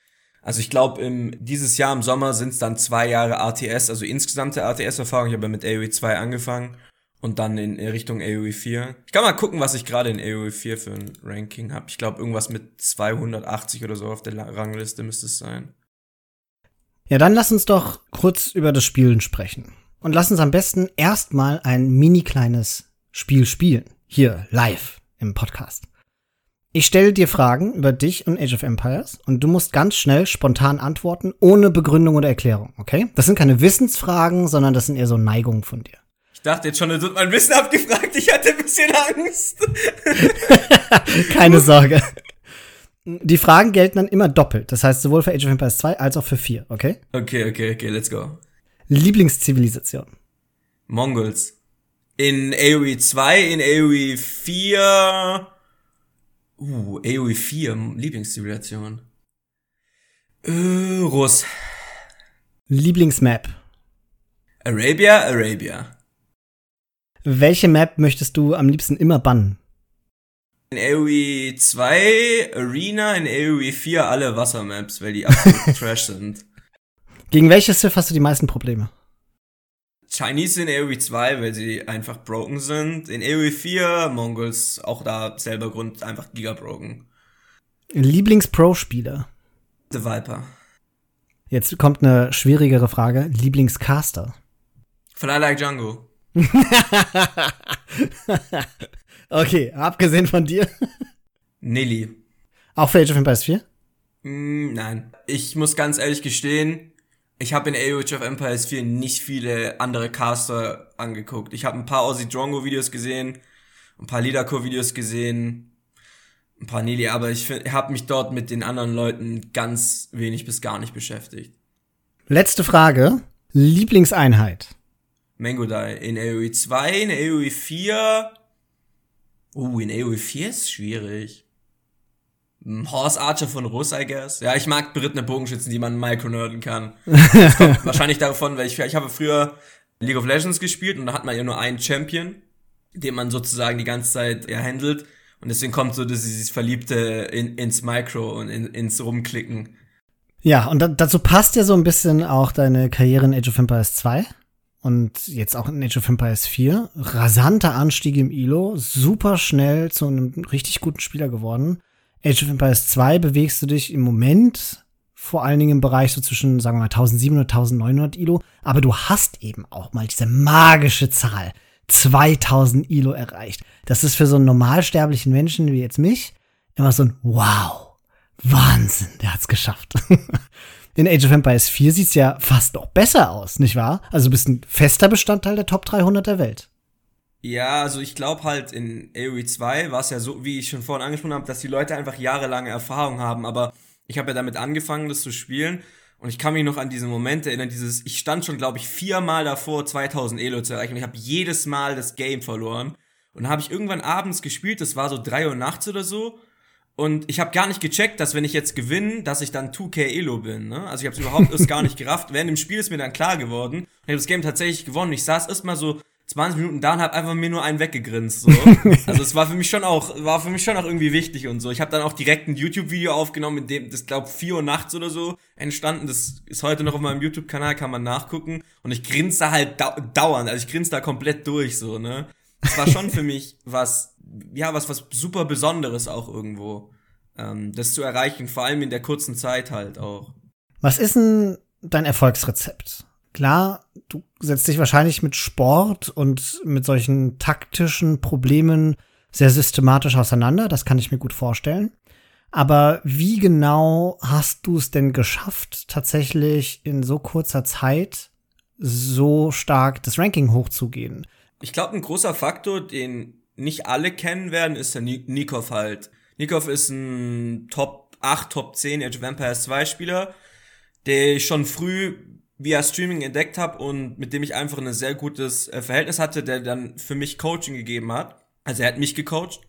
also ich glaube, dieses Jahr im Sommer sind es dann zwei Jahre ATS, also insgesamte ATS-Erfahrung. Ich habe ja mit AOE 2 angefangen und dann in Richtung AOE 4. Ich kann mal gucken, was ich gerade in AOE 4 für ein Ranking habe. Ich glaube, irgendwas mit 280 oder so auf der Rangliste müsste es sein. Ja, dann lass uns doch kurz über das Spielen sprechen. Und lass uns am besten erstmal ein mini kleines Spiel spielen. Hier, live im Podcast. Ich stelle dir Fragen über dich und Age of Empires und du musst ganz schnell spontan antworten, ohne Begründung oder Erklärung, okay? Das sind keine Wissensfragen, sondern das sind eher so Neigungen von dir dachte jetzt schon, es wird mein Wissen abgefragt. Ich hatte ein bisschen Angst. Keine Sorge. Die Fragen gelten dann immer doppelt. Das heißt, sowohl für Age of Empires 2 als auch für 4, okay? Okay, okay, okay, let's go. Lieblingszivilisation. Mongols. In AoE 2, in AoE 4. Uh, AoE 4, Lieblingszivilisation. Äh, Russ. Lieblingsmap. Arabia, Arabia. Welche Map möchtest du am liebsten immer bannen? In AoE 2 Arena, in AoE 4 alle Wassermaps, weil die absolut trash sind. Gegen welches Sith hast du die meisten Probleme? Chinese in AoE 2, weil sie einfach broken sind. In AoE 4 Mongols, auch da selber Grund, einfach gigabroken. Lieblings-Pro-Spieler? The Viper. Jetzt kommt eine schwierigere Frage. Lieblingscaster? Fly Like Django. okay, abgesehen von dir. Nilly. Auch für Age of Empires 4? Mm, nein. Ich muss ganz ehrlich gestehen, ich habe in Age of Empires 4 nicht viele andere Caster angeguckt. Ich habe ein paar Aussie Drongo Videos gesehen, ein paar Lidako Videos gesehen, ein paar Nili, aber ich habe mich dort mit den anderen Leuten ganz wenig bis gar nicht beschäftigt. Letzte Frage. Lieblingseinheit? Mango Dai. In AoE 2, in AoE 4. Uh, in AoE 4 ist schwierig. Hm, Horse Archer von Russ, I guess. Ja, ich mag berittene Bogenschützen, die man micronerden kann. Das kommt wahrscheinlich davon, weil ich, ich habe früher League of Legends gespielt und da hat man ja nur einen Champion, den man sozusagen die ganze Zeit ja handelt. Und deswegen kommt so dieses Verliebte in, ins Micro und in, ins Rumklicken. Ja, und da, dazu passt ja so ein bisschen auch deine Karriere in Age of Empires 2 und jetzt auch in Age of Empires 4. Rasanter Anstieg im Elo, super schnell zu einem richtig guten Spieler geworden. Age of Empires 2 bewegst du dich im Moment vor allen Dingen im Bereich so zwischen, sagen wir mal, 1700, 1900 Elo. Aber du hast eben auch mal diese magische Zahl 2000 Elo erreicht. Das ist für so einen normalsterblichen Menschen wie jetzt mich immer so ein Wow, Wahnsinn, der hat's geschafft. in Age of Empires 4 sieht's ja fast noch besser aus, nicht wahr? Also du bist ein fester Bestandteil der Top 300 der Welt. Ja, also ich glaube halt in AoE 2 war es ja so, wie ich schon vorhin angesprochen habe, dass die Leute einfach jahrelange Erfahrung haben, aber ich habe ja damit angefangen, das zu spielen. Und ich kann mich noch an diesen Moment erinnern, dieses, ich stand schon, glaube ich, viermal davor, 2000 Elo zu erreichen. Und ich habe jedes Mal das Game verloren. Und habe ich irgendwann abends gespielt, das war so drei Uhr nachts oder so und ich habe gar nicht gecheckt, dass wenn ich jetzt gewinne, dass ich dann 2K Elo bin. Ne? Also ich habe es überhaupt erst gar nicht gerafft. Während dem Spiel ist mir dann klar geworden. Ich habe das Game tatsächlich gewonnen. Ich saß erst mal so 20 Minuten da und habe einfach mir nur einen weggegrinst. So. Also es war für mich schon auch, war für mich schon auch irgendwie wichtig und so. Ich habe dann auch direkt ein YouTube-Video aufgenommen, in dem das glaub 4 Uhr nachts oder so entstanden. Das ist heute noch auf meinem YouTube-Kanal, kann man nachgucken. Und ich grinse da halt dau dauernd. Also ich grinse da komplett durch so, ne? Es war schon für mich was, ja, was, was super Besonderes auch irgendwo, ähm, das zu erreichen, vor allem in der kurzen Zeit halt auch. Was ist denn dein Erfolgsrezept? Klar, du setzt dich wahrscheinlich mit Sport und mit solchen taktischen Problemen sehr systematisch auseinander, das kann ich mir gut vorstellen. Aber wie genau hast du es denn geschafft, tatsächlich in so kurzer Zeit so stark das Ranking hochzugehen? Ich glaube, ein großer Faktor, den nicht alle kennen werden, ist der Nikov halt. Nikov ist ein Top 8, Top 10 Age of Vampires 2 Spieler, der ich schon früh via Streaming entdeckt habe und mit dem ich einfach ein sehr gutes äh, Verhältnis hatte, der dann für mich Coaching gegeben hat. Also er hat mich gecoacht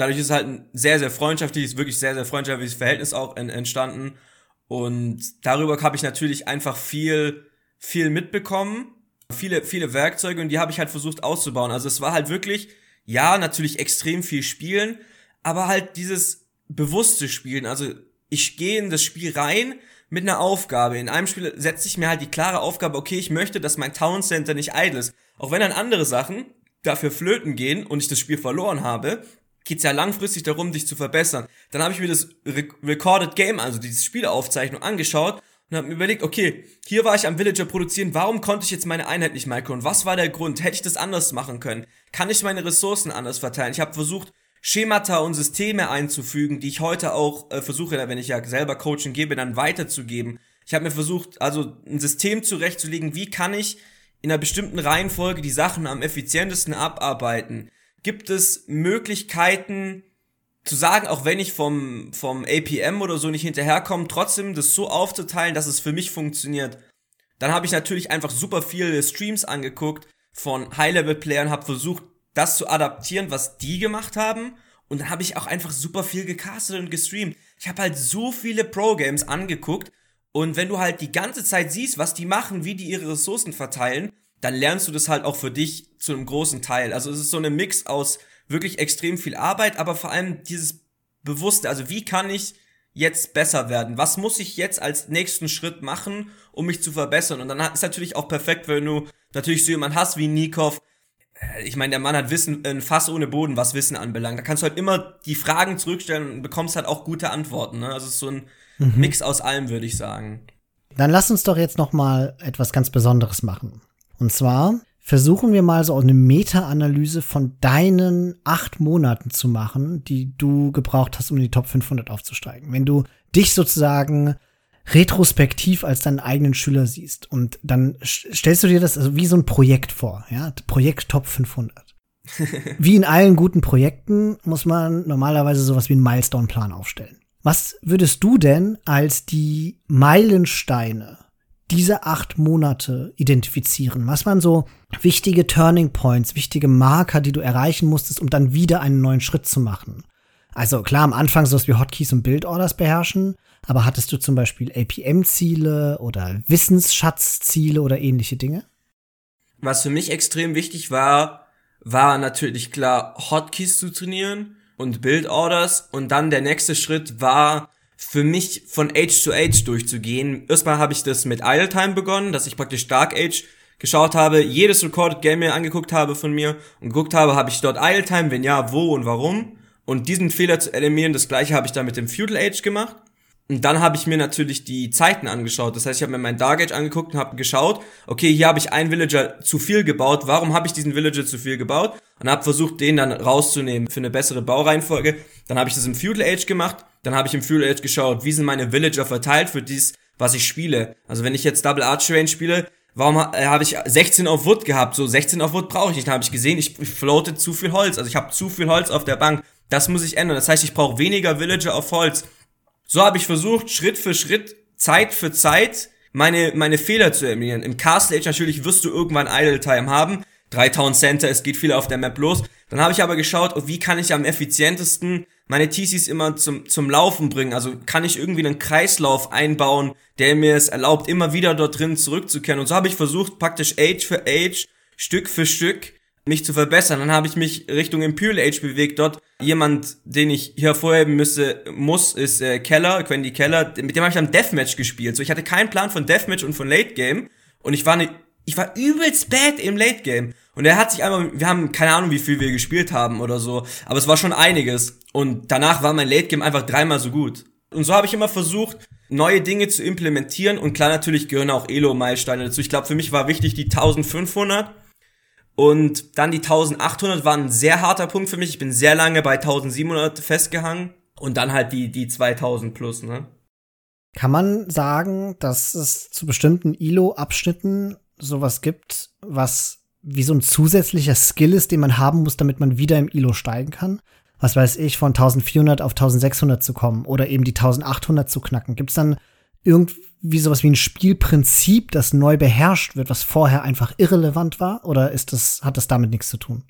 dadurch ist halt ein sehr, sehr freundschaftliches, wirklich sehr, sehr freundschaftliches Verhältnis auch entstanden. Und darüber habe ich natürlich einfach viel, viel mitbekommen. Viele, viele Werkzeuge und die habe ich halt versucht auszubauen. Also es war halt wirklich, ja, natürlich extrem viel Spielen, aber halt dieses bewusste Spielen. Also ich gehe in das Spiel rein mit einer Aufgabe. In einem Spiel setze ich mir halt die klare Aufgabe, okay, ich möchte, dass mein Town Center nicht idle ist. Auch wenn dann andere Sachen dafür flöten gehen und ich das Spiel verloren habe, geht's ja langfristig darum, dich zu verbessern. Dann habe ich mir das Re Recorded Game, also diese Spielaufzeichnung angeschaut und habe mir überlegt, okay, hier war ich am Villager produzieren, warum konnte ich jetzt meine Einheit nicht micron? Was war der Grund? Hätte ich das anders machen können? Kann ich meine Ressourcen anders verteilen? Ich habe versucht, Schemata und Systeme einzufügen, die ich heute auch äh, versuche, wenn ich ja selber Coaching gebe, dann weiterzugeben. Ich habe mir versucht, also ein System zurechtzulegen, wie kann ich in einer bestimmten Reihenfolge die Sachen am effizientesten abarbeiten gibt es Möglichkeiten zu sagen, auch wenn ich vom, vom APM oder so nicht hinterherkomme, trotzdem das so aufzuteilen, dass es für mich funktioniert. Dann habe ich natürlich einfach super viele Streams angeguckt von High-Level-Playern, habe versucht, das zu adaptieren, was die gemacht haben. Und dann habe ich auch einfach super viel gecastet und gestreamt. Ich habe halt so viele Pro-Games angeguckt. Und wenn du halt die ganze Zeit siehst, was die machen, wie die ihre Ressourcen verteilen, dann lernst du das halt auch für dich zu einem großen Teil. Also es ist so eine Mix aus wirklich extrem viel Arbeit, aber vor allem dieses Bewusste, also wie kann ich jetzt besser werden? Was muss ich jetzt als nächsten Schritt machen, um mich zu verbessern? Und dann ist natürlich auch perfekt, wenn du natürlich so jemanden hast wie Nikov. Äh, ich meine, der Mann hat Wissen, ein Fass ohne Boden, was Wissen anbelangt. Da kannst du halt immer die Fragen zurückstellen und bekommst halt auch gute Antworten. Ne? Also es ist so ein mhm. Mix aus allem, würde ich sagen. Dann lass uns doch jetzt noch mal etwas ganz Besonderes machen. Und zwar versuchen wir mal so eine Meta-Analyse von deinen acht Monaten zu machen, die du gebraucht hast, um in die Top 500 aufzusteigen. Wenn du dich sozusagen retrospektiv als deinen eigenen Schüler siehst und dann stellst du dir das also wie so ein Projekt vor, ja, Projekt Top 500. wie in allen guten Projekten muss man normalerweise sowas wie einen Milestone-Plan aufstellen. Was würdest du denn als die Meilensteine diese acht Monate identifizieren? Was waren so wichtige Turning Points, wichtige Marker, die du erreichen musstest, um dann wieder einen neuen Schritt zu machen? Also klar, am Anfang sowas wie Hotkeys und Bildorders beherrschen, aber hattest du zum Beispiel APM-Ziele oder Wissensschatz-Ziele oder ähnliche Dinge? Was für mich extrem wichtig war, war natürlich klar, Hotkeys zu trainieren und Bildorders und dann der nächste Schritt war, für mich von Age to Age durchzugehen. Erstmal habe ich das mit Idle Time begonnen, dass ich praktisch Dark Age geschaut habe, jedes Recorded Game mir angeguckt habe von mir und geguckt habe, habe ich dort Idle Time, wenn ja, wo und warum. Und diesen Fehler zu eliminieren, das gleiche habe ich dann mit dem Feudal Age gemacht. Und dann habe ich mir natürlich die Zeiten angeschaut. Das heißt, ich habe mir mein Dark Age angeguckt und habe geschaut, okay, hier habe ich einen Villager zu viel gebaut. Warum habe ich diesen Villager zu viel gebaut? Und habe versucht, den dann rauszunehmen für eine bessere Baureihenfolge. Dann habe ich das im Feudal Age gemacht. Dann habe ich im Feudal Age geschaut, wie sind meine Villager verteilt für dies, was ich spiele. Also wenn ich jetzt Double Arch Range spiele, warum äh, habe ich 16 auf Wood gehabt? So 16 auf Wood brauche ich nicht. Dann habe ich gesehen, ich, ich floate zu viel Holz. Also ich habe zu viel Holz auf der Bank. Das muss ich ändern. Das heißt, ich brauche weniger Villager auf Holz. So habe ich versucht, Schritt für Schritt, Zeit für Zeit, meine, meine Fehler zu eliminieren. Im Castle Age natürlich wirst du irgendwann Idle Time haben. Drei Town Center, es geht viel auf der Map los. Dann habe ich aber geschaut, wie kann ich am effizientesten meine TCs immer zum, zum Laufen bringen. Also kann ich irgendwie einen Kreislauf einbauen, der mir es erlaubt, immer wieder dort drin zurückzukehren. Und so habe ich versucht, praktisch Age für Age, Stück für Stück, mich zu verbessern. Dann habe ich mich Richtung Imperial Age bewegt. Dort jemand, den ich hier hervorheben müsse, muss, ist äh, Keller, Quendy Keller. Mit dem habe ich dann Deathmatch gespielt. So, ich hatte keinen Plan von Deathmatch und von Late Game. Und ich war eine ich war übelst bad im Late Game. Und er hat sich einmal, wir haben keine Ahnung, wie viel wir gespielt haben oder so, aber es war schon einiges. Und danach war mein Late Game einfach dreimal so gut. Und so habe ich immer versucht, neue Dinge zu implementieren. Und klar, natürlich gehören auch Elo-Meilensteine dazu. Ich glaube, für mich war wichtig die 1500. Und dann die 1800 waren ein sehr harter Punkt für mich. Ich bin sehr lange bei 1700 festgehangen. Und dann halt die, die 2000 plus, ne? Kann man sagen, dass es zu bestimmten ILO-Abschnitten sowas gibt, was wie so ein zusätzlicher Skill ist, den man haben muss, damit man wieder im ILO steigen kann? Was weiß ich, von 1400 auf 1600 zu kommen oder eben die 1800 zu knacken? Gibt es dann irgendwie sowas wie ein Spielprinzip, das neu beherrscht wird, was vorher einfach irrelevant war? Oder ist das, hat das damit nichts zu tun?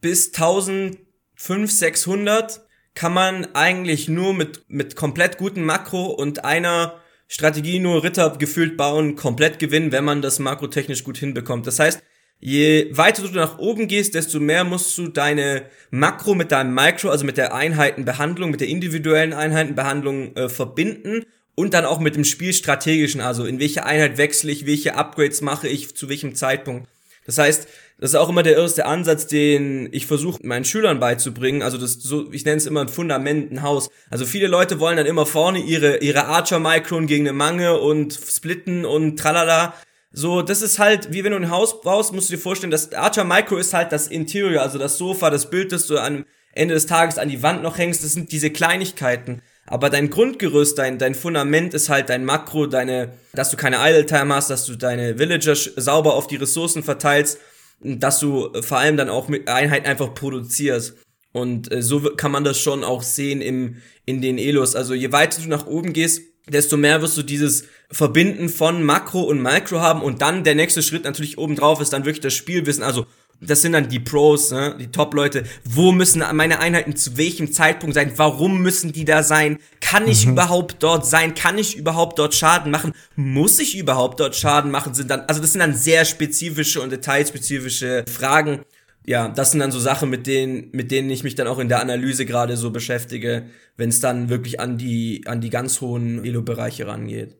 Bis 1500, 600 kann man eigentlich nur mit, mit komplett guten Makro und einer Strategie nur Ritter gefühlt bauen, komplett gewinnen, wenn man das makrotechnisch gut hinbekommt. Das heißt, je weiter du nach oben gehst, desto mehr musst du deine Makro mit deinem Micro, also mit der Einheitenbehandlung, mit der individuellen Einheitenbehandlung äh, verbinden und dann auch mit dem Spielstrategischen, also in welche Einheit wechsle ich, welche Upgrades mache ich, zu welchem Zeitpunkt. Das heißt, das ist auch immer der erste Ansatz, den ich versuche meinen Schülern beizubringen. Also das so, ich nenne es immer ein Fundament, ein Haus. Also viele Leute wollen dann immer vorne ihre ihre Archer Micron gegen eine Mange und splitten und tralala. So, das ist halt, wie wenn du ein Haus baust, musst du dir vorstellen, das Archer Micro ist halt das Interior, also das Sofa, das Bild, das du am Ende des Tages an die Wand noch hängst, das sind diese Kleinigkeiten. Aber dein Grundgerüst, dein, dein Fundament ist halt dein Makro, deine, dass du keine Idle Time hast, dass du deine Villager sauber auf die Ressourcen verteilst, dass du vor allem dann auch mit Einheiten einfach produzierst. Und äh, so kann man das schon auch sehen im, in den Elos. Also je weiter du nach oben gehst, desto mehr wirst du dieses Verbinden von Makro und Micro haben und dann der nächste Schritt natürlich obendrauf ist dann wirklich das Spielwissen. Also das sind dann die Pros, ne? die Top-Leute. Wo müssen meine Einheiten zu welchem Zeitpunkt sein? Warum müssen die da sein? Kann ich mhm. überhaupt dort sein? Kann ich überhaupt dort Schaden machen? Muss ich überhaupt dort Schaden machen? Sind dann, also das sind dann sehr spezifische und detailspezifische Fragen. Ja, das sind dann so Sachen, mit denen, mit denen ich mich dann auch in der Analyse gerade so beschäftige, wenn es dann wirklich an die, an die ganz hohen Elo-Bereiche rangeht.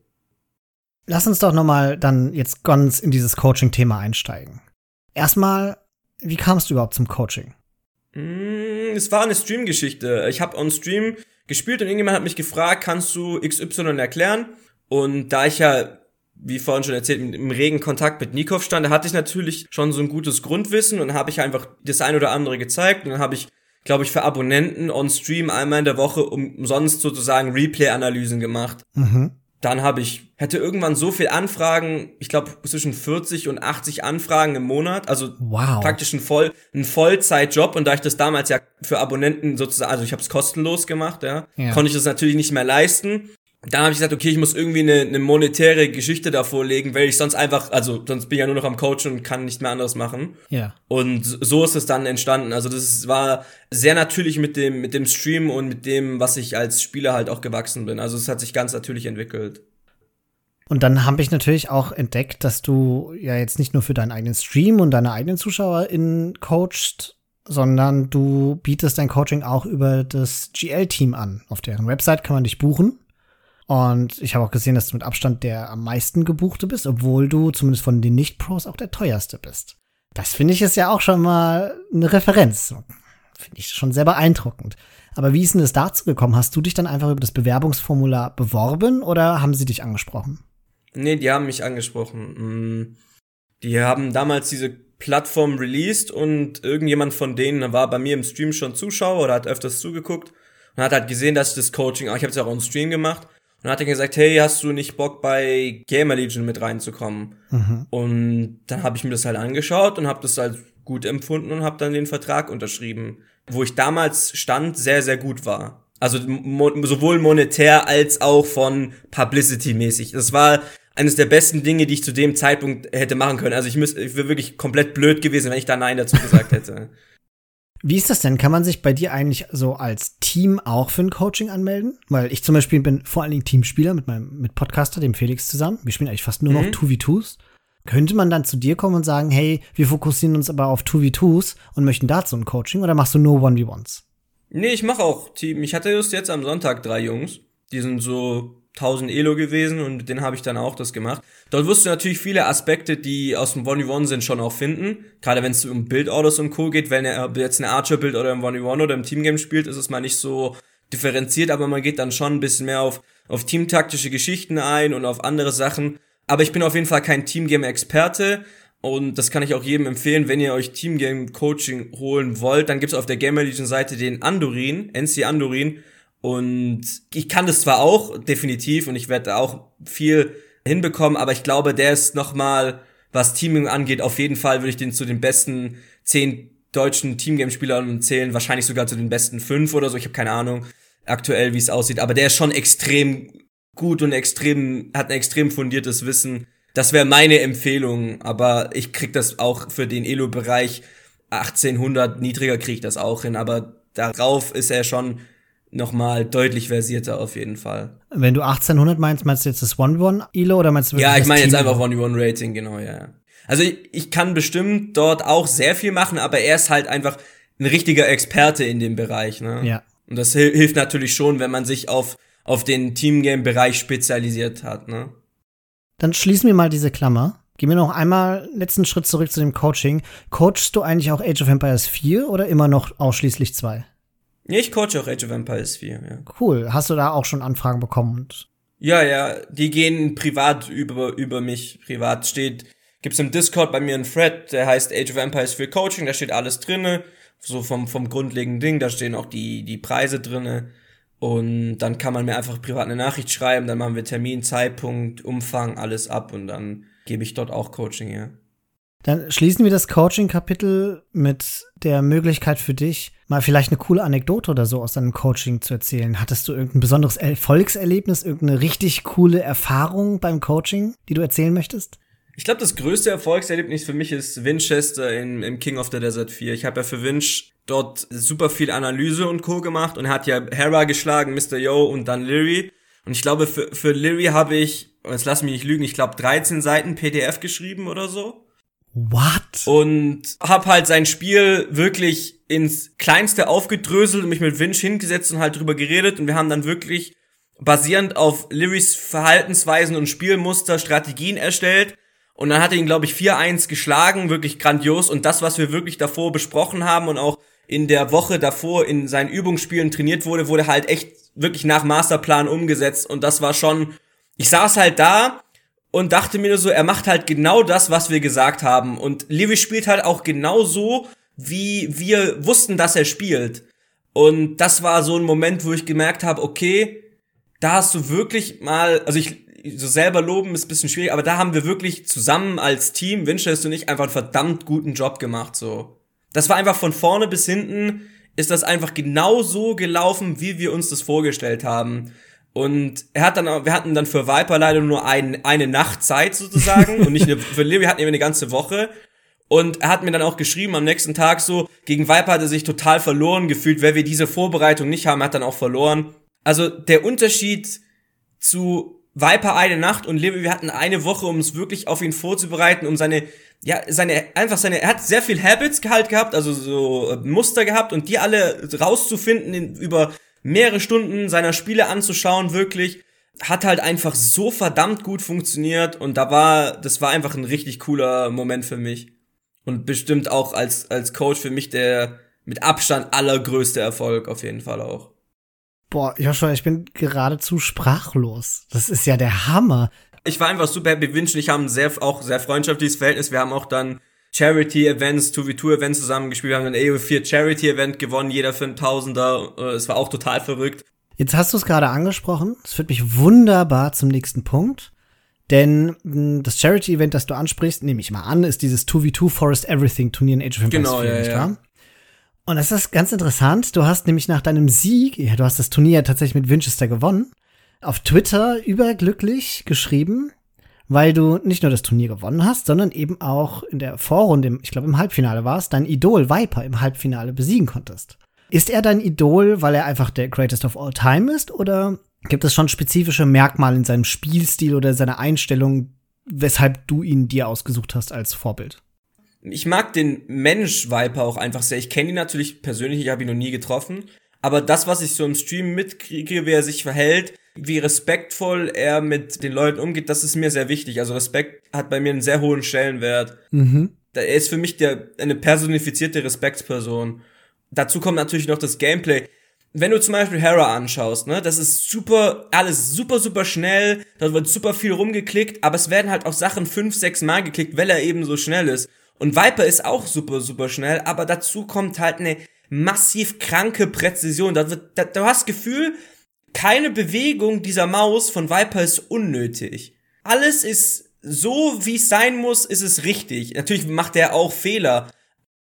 Lass uns doch noch mal dann jetzt ganz in dieses Coaching-Thema einsteigen. Erstmal wie kamst du überhaupt zum Coaching? Mm, es war eine Stream-Geschichte. Ich habe on Stream gespielt und irgendjemand hat mich gefragt, kannst du XY erklären? Und da ich ja, wie vorhin schon erzählt, im regen Kontakt mit Nikov stand, da hatte ich natürlich schon so ein gutes Grundwissen und habe ich einfach das ein oder andere gezeigt. Und dann habe ich, glaube ich, für Abonnenten on Stream einmal in der Woche umsonst sozusagen Replay-Analysen gemacht. Mhm. Dann habe ich, hätte irgendwann so viel Anfragen, ich glaube zwischen 40 und 80 Anfragen im Monat, also wow. praktisch ein, Voll, ein Vollzeitjob. Und da ich das damals ja für Abonnenten sozusagen, also ich habe es kostenlos gemacht, ja, ja, konnte ich das natürlich nicht mehr leisten dann habe ich gesagt, okay, ich muss irgendwie eine, eine monetäre Geschichte davor legen, weil ich sonst einfach, also sonst bin ich ja nur noch am Coach und kann nicht mehr anderes machen. Ja. Und so ist es dann entstanden. Also das war sehr natürlich mit dem mit dem Stream und mit dem, was ich als Spieler halt auch gewachsen bin. Also es hat sich ganz natürlich entwickelt. Und dann habe ich natürlich auch entdeckt, dass du ja jetzt nicht nur für deinen eigenen Stream und deine eigenen ZuschauerInnen coachst, sondern du bietest dein Coaching auch über das GL-Team an. Auf deren Website kann man dich buchen. Und ich habe auch gesehen, dass du mit Abstand der am meisten gebuchte bist, obwohl du zumindest von den Nicht-Pros auch der teuerste bist. Das finde ich ist ja auch schon mal eine Referenz. Finde ich schon sehr beeindruckend. Aber wie ist denn das dazu gekommen? Hast du dich dann einfach über das Bewerbungsformular beworben oder haben sie dich angesprochen? Nee, die haben mich angesprochen. Mm, die haben damals diese Plattform released und irgendjemand von denen war bei mir im Stream schon Zuschauer oder hat öfters zugeguckt und hat halt gesehen, dass ich das Coaching, ich habe es ja auch im Stream gemacht und dann hat er gesagt, hey, hast du nicht Bock bei Gamer Legion mit reinzukommen? Mhm. Und dann habe ich mir das halt angeschaut und habe das halt gut empfunden und habe dann den Vertrag unterschrieben, wo ich damals stand, sehr sehr gut war. Also mo sowohl monetär als auch von Publicity mäßig. Das war eines der besten Dinge, die ich zu dem Zeitpunkt hätte machen können. Also ich müsste, ich wäre wirklich komplett blöd gewesen, wenn ich da Nein dazu gesagt hätte. Wie ist das denn? Kann man sich bei dir eigentlich so als Team auch für ein Coaching anmelden? Weil ich zum Beispiel bin vor allen Dingen Teamspieler mit meinem mit Podcaster, dem Felix zusammen. Wir spielen eigentlich fast nur noch mhm. 2v2s. Könnte man dann zu dir kommen und sagen, hey, wir fokussieren uns aber auf 2v2s und möchten dazu ein Coaching oder machst du nur 1v1s? Nee, ich mache auch Team. Ich hatte just jetzt am Sonntag drei Jungs. Die sind so 1000 Elo gewesen und denen habe ich dann auch das gemacht. Dort wirst du natürlich viele Aspekte, die aus dem 1v1 sind, schon auch finden. Gerade wenn es um Build-Orders und Co. geht, wenn er jetzt eine Archer-Build oder im 1v1 oder im Teamgame spielt, ist es mal nicht so differenziert, aber man geht dann schon ein bisschen mehr auf, auf teamtaktische Geschichten ein und auf andere Sachen. Aber ich bin auf jeden Fall kein Teamgame-Experte. Und das kann ich auch jedem empfehlen, wenn ihr euch Teamgame Coaching holen wollt, dann gibt's auf der Gamer Legion Seite den Andorin, NC Andorin. Und ich kann das zwar auch, definitiv, und ich werde auch viel hinbekommen, aber ich glaube, der ist nochmal, was Teaming angeht, auf jeden Fall würde ich den zu den besten zehn deutschen Teamgame-Spielern zählen, wahrscheinlich sogar zu den besten fünf oder so, ich habe keine Ahnung aktuell, wie es aussieht, aber der ist schon extrem gut und extrem, hat ein extrem fundiertes Wissen. Das wäre meine Empfehlung, aber ich krieg das auch für den Elo-Bereich 1800 niedriger krieg ich das auch hin, aber darauf ist er schon nochmal deutlich versierter auf jeden Fall. Wenn du 1800 meinst, meinst du jetzt das One-One-Elo oder meinst du Ja, ich meine jetzt einfach One-One-Rating, genau, ja. Also ich, ich kann bestimmt dort auch sehr viel machen, aber er ist halt einfach ein richtiger Experte in dem Bereich, ne? Ja. Und das hilft natürlich schon, wenn man sich auf, auf den Teamgame-Bereich spezialisiert hat, ne? Dann schließen wir mal diese Klammer. Gehen wir noch einmal letzten Schritt zurück zu dem Coaching. Coachst du eigentlich auch Age of Empires 4 oder immer noch ausschließlich 2? Ja, ich coache auch Age of Empires 4, ja. Cool. Hast du da auch schon Anfragen bekommen? ja, ja, die gehen privat über, über mich. Privat steht, gibt's im Discord bei mir einen Thread, der heißt Age of Empires 4 Coaching, da steht alles drinne, so vom, vom grundlegenden Ding, da stehen auch die, die Preise drinne. Und dann kann man mir einfach privat eine Nachricht schreiben, dann machen wir Termin, Zeitpunkt, Umfang, alles ab und dann gebe ich dort auch Coaching, ja. Dann schließen wir das Coaching-Kapitel mit der Möglichkeit für dich, mal vielleicht eine coole Anekdote oder so aus deinem Coaching zu erzählen. Hattest du irgendein besonderes Erfolgserlebnis, irgendeine richtig coole Erfahrung beim Coaching, die du erzählen möchtest? Ich glaube, das größte Erfolgserlebnis für mich ist Winchester in, im King of the Desert 4. Ich habe ja für Winch dort super viel Analyse und Co. gemacht und er hat ja Hera geschlagen, Mr. Yo und dann Leary. Und ich glaube, für, für Leary habe ich, jetzt lass mich nicht lügen, ich glaube 13 Seiten PDF geschrieben oder so. What? Und hab halt sein Spiel wirklich ins Kleinste aufgedröselt und mich mit Winch hingesetzt und halt drüber geredet. Und wir haben dann wirklich basierend auf Learys Verhaltensweisen und Spielmuster Strategien erstellt. Und dann hat er ihn, glaube ich, 4-1 geschlagen, wirklich grandios. Und das, was wir wirklich davor besprochen haben und auch in der Woche davor in seinen Übungsspielen trainiert wurde, wurde halt echt wirklich nach Masterplan umgesetzt. Und das war schon, ich saß halt da und dachte mir nur so, er macht halt genau das, was wir gesagt haben. Und Levi spielt halt auch genau so, wie wir wussten, dass er spielt. Und das war so ein Moment, wo ich gemerkt habe, okay, da hast du wirklich mal, also ich so selber loben ist bisschen schwierig, aber da haben wir wirklich zusammen als Team, Winchester und ich, einfach einen verdammt guten Job gemacht, so. Das war einfach von vorne bis hinten, ist das einfach genau so gelaufen, wie wir uns das vorgestellt haben. Und er hat dann, wir hatten dann für Viper leider nur ein, eine Nacht Zeit sozusagen und nicht eine, für Levi hatten wir eine ganze Woche. Und er hat mir dann auch geschrieben am nächsten Tag so, gegen Viper hat er sich total verloren gefühlt, weil wir diese Vorbereitung nicht haben, er hat dann auch verloren. Also der Unterschied zu Viper eine Nacht und Levi, wir hatten eine Woche, um es wirklich auf ihn vorzubereiten, um seine, ja, seine, einfach seine, er hat sehr viel Habits halt gehabt, also so Muster gehabt und die alle rauszufinden in, über mehrere Stunden seiner Spiele anzuschauen, wirklich, hat halt einfach so verdammt gut funktioniert und da war, das war einfach ein richtig cooler Moment für mich. Und bestimmt auch als, als Coach für mich der mit Abstand allergrößte Erfolg auf jeden Fall auch. Boah, Joshua, ich bin geradezu sprachlos. Das ist ja der Hammer. Ich war einfach super happy. Vince und ich haben sehr, auch sehr freundschaftliches Verhältnis. Wir haben auch dann Charity-Events, 2v2-Events zusammengespielt. Wir haben ein AO4 Charity-Event gewonnen, jeder für einen Tausender. Äh, es war auch total verrückt. Jetzt hast du es gerade angesprochen. Es führt mich wunderbar zum nächsten Punkt. Denn hm, das Charity-Event, das du ansprichst, nehme ich mal an, ist dieses 2v2 Forest Everything Turnier in Age of Empires genau, 4, ja, nicht wahr? Ja. Und das ist ganz interessant. Du hast nämlich nach deinem Sieg, ja, du hast das Turnier tatsächlich mit Winchester gewonnen, auf Twitter überglücklich geschrieben, weil du nicht nur das Turnier gewonnen hast, sondern eben auch in der Vorrunde, ich glaube im Halbfinale war es, dein Idol Viper im Halbfinale besiegen konntest. Ist er dein Idol, weil er einfach der Greatest of All Time ist, oder gibt es schon spezifische Merkmale in seinem Spielstil oder seiner Einstellung, weshalb du ihn dir ausgesucht hast als Vorbild? Ich mag den Mensch Viper auch einfach sehr. Ich kenne ihn natürlich persönlich, ich habe ihn noch nie getroffen. Aber das, was ich so im Stream mitkriege, wie er sich verhält, wie respektvoll er mit den Leuten umgeht, das ist mir sehr wichtig. Also Respekt hat bei mir einen sehr hohen Stellenwert. Mhm. Er ist für mich der, eine personifizierte Respektsperson. Dazu kommt natürlich noch das Gameplay. Wenn du zum Beispiel Hera anschaust, ne, das ist super, alles super, super schnell, da wird super viel rumgeklickt, aber es werden halt auch Sachen fünf, sechs Mal geklickt, weil er eben so schnell ist. Und Viper ist auch super, super schnell, aber dazu kommt halt eine massiv kranke Präzision. Da wird, da, du hast Gefühl, keine Bewegung dieser Maus von Viper ist unnötig. Alles ist so, wie es sein muss, ist es richtig. Natürlich macht er auch Fehler.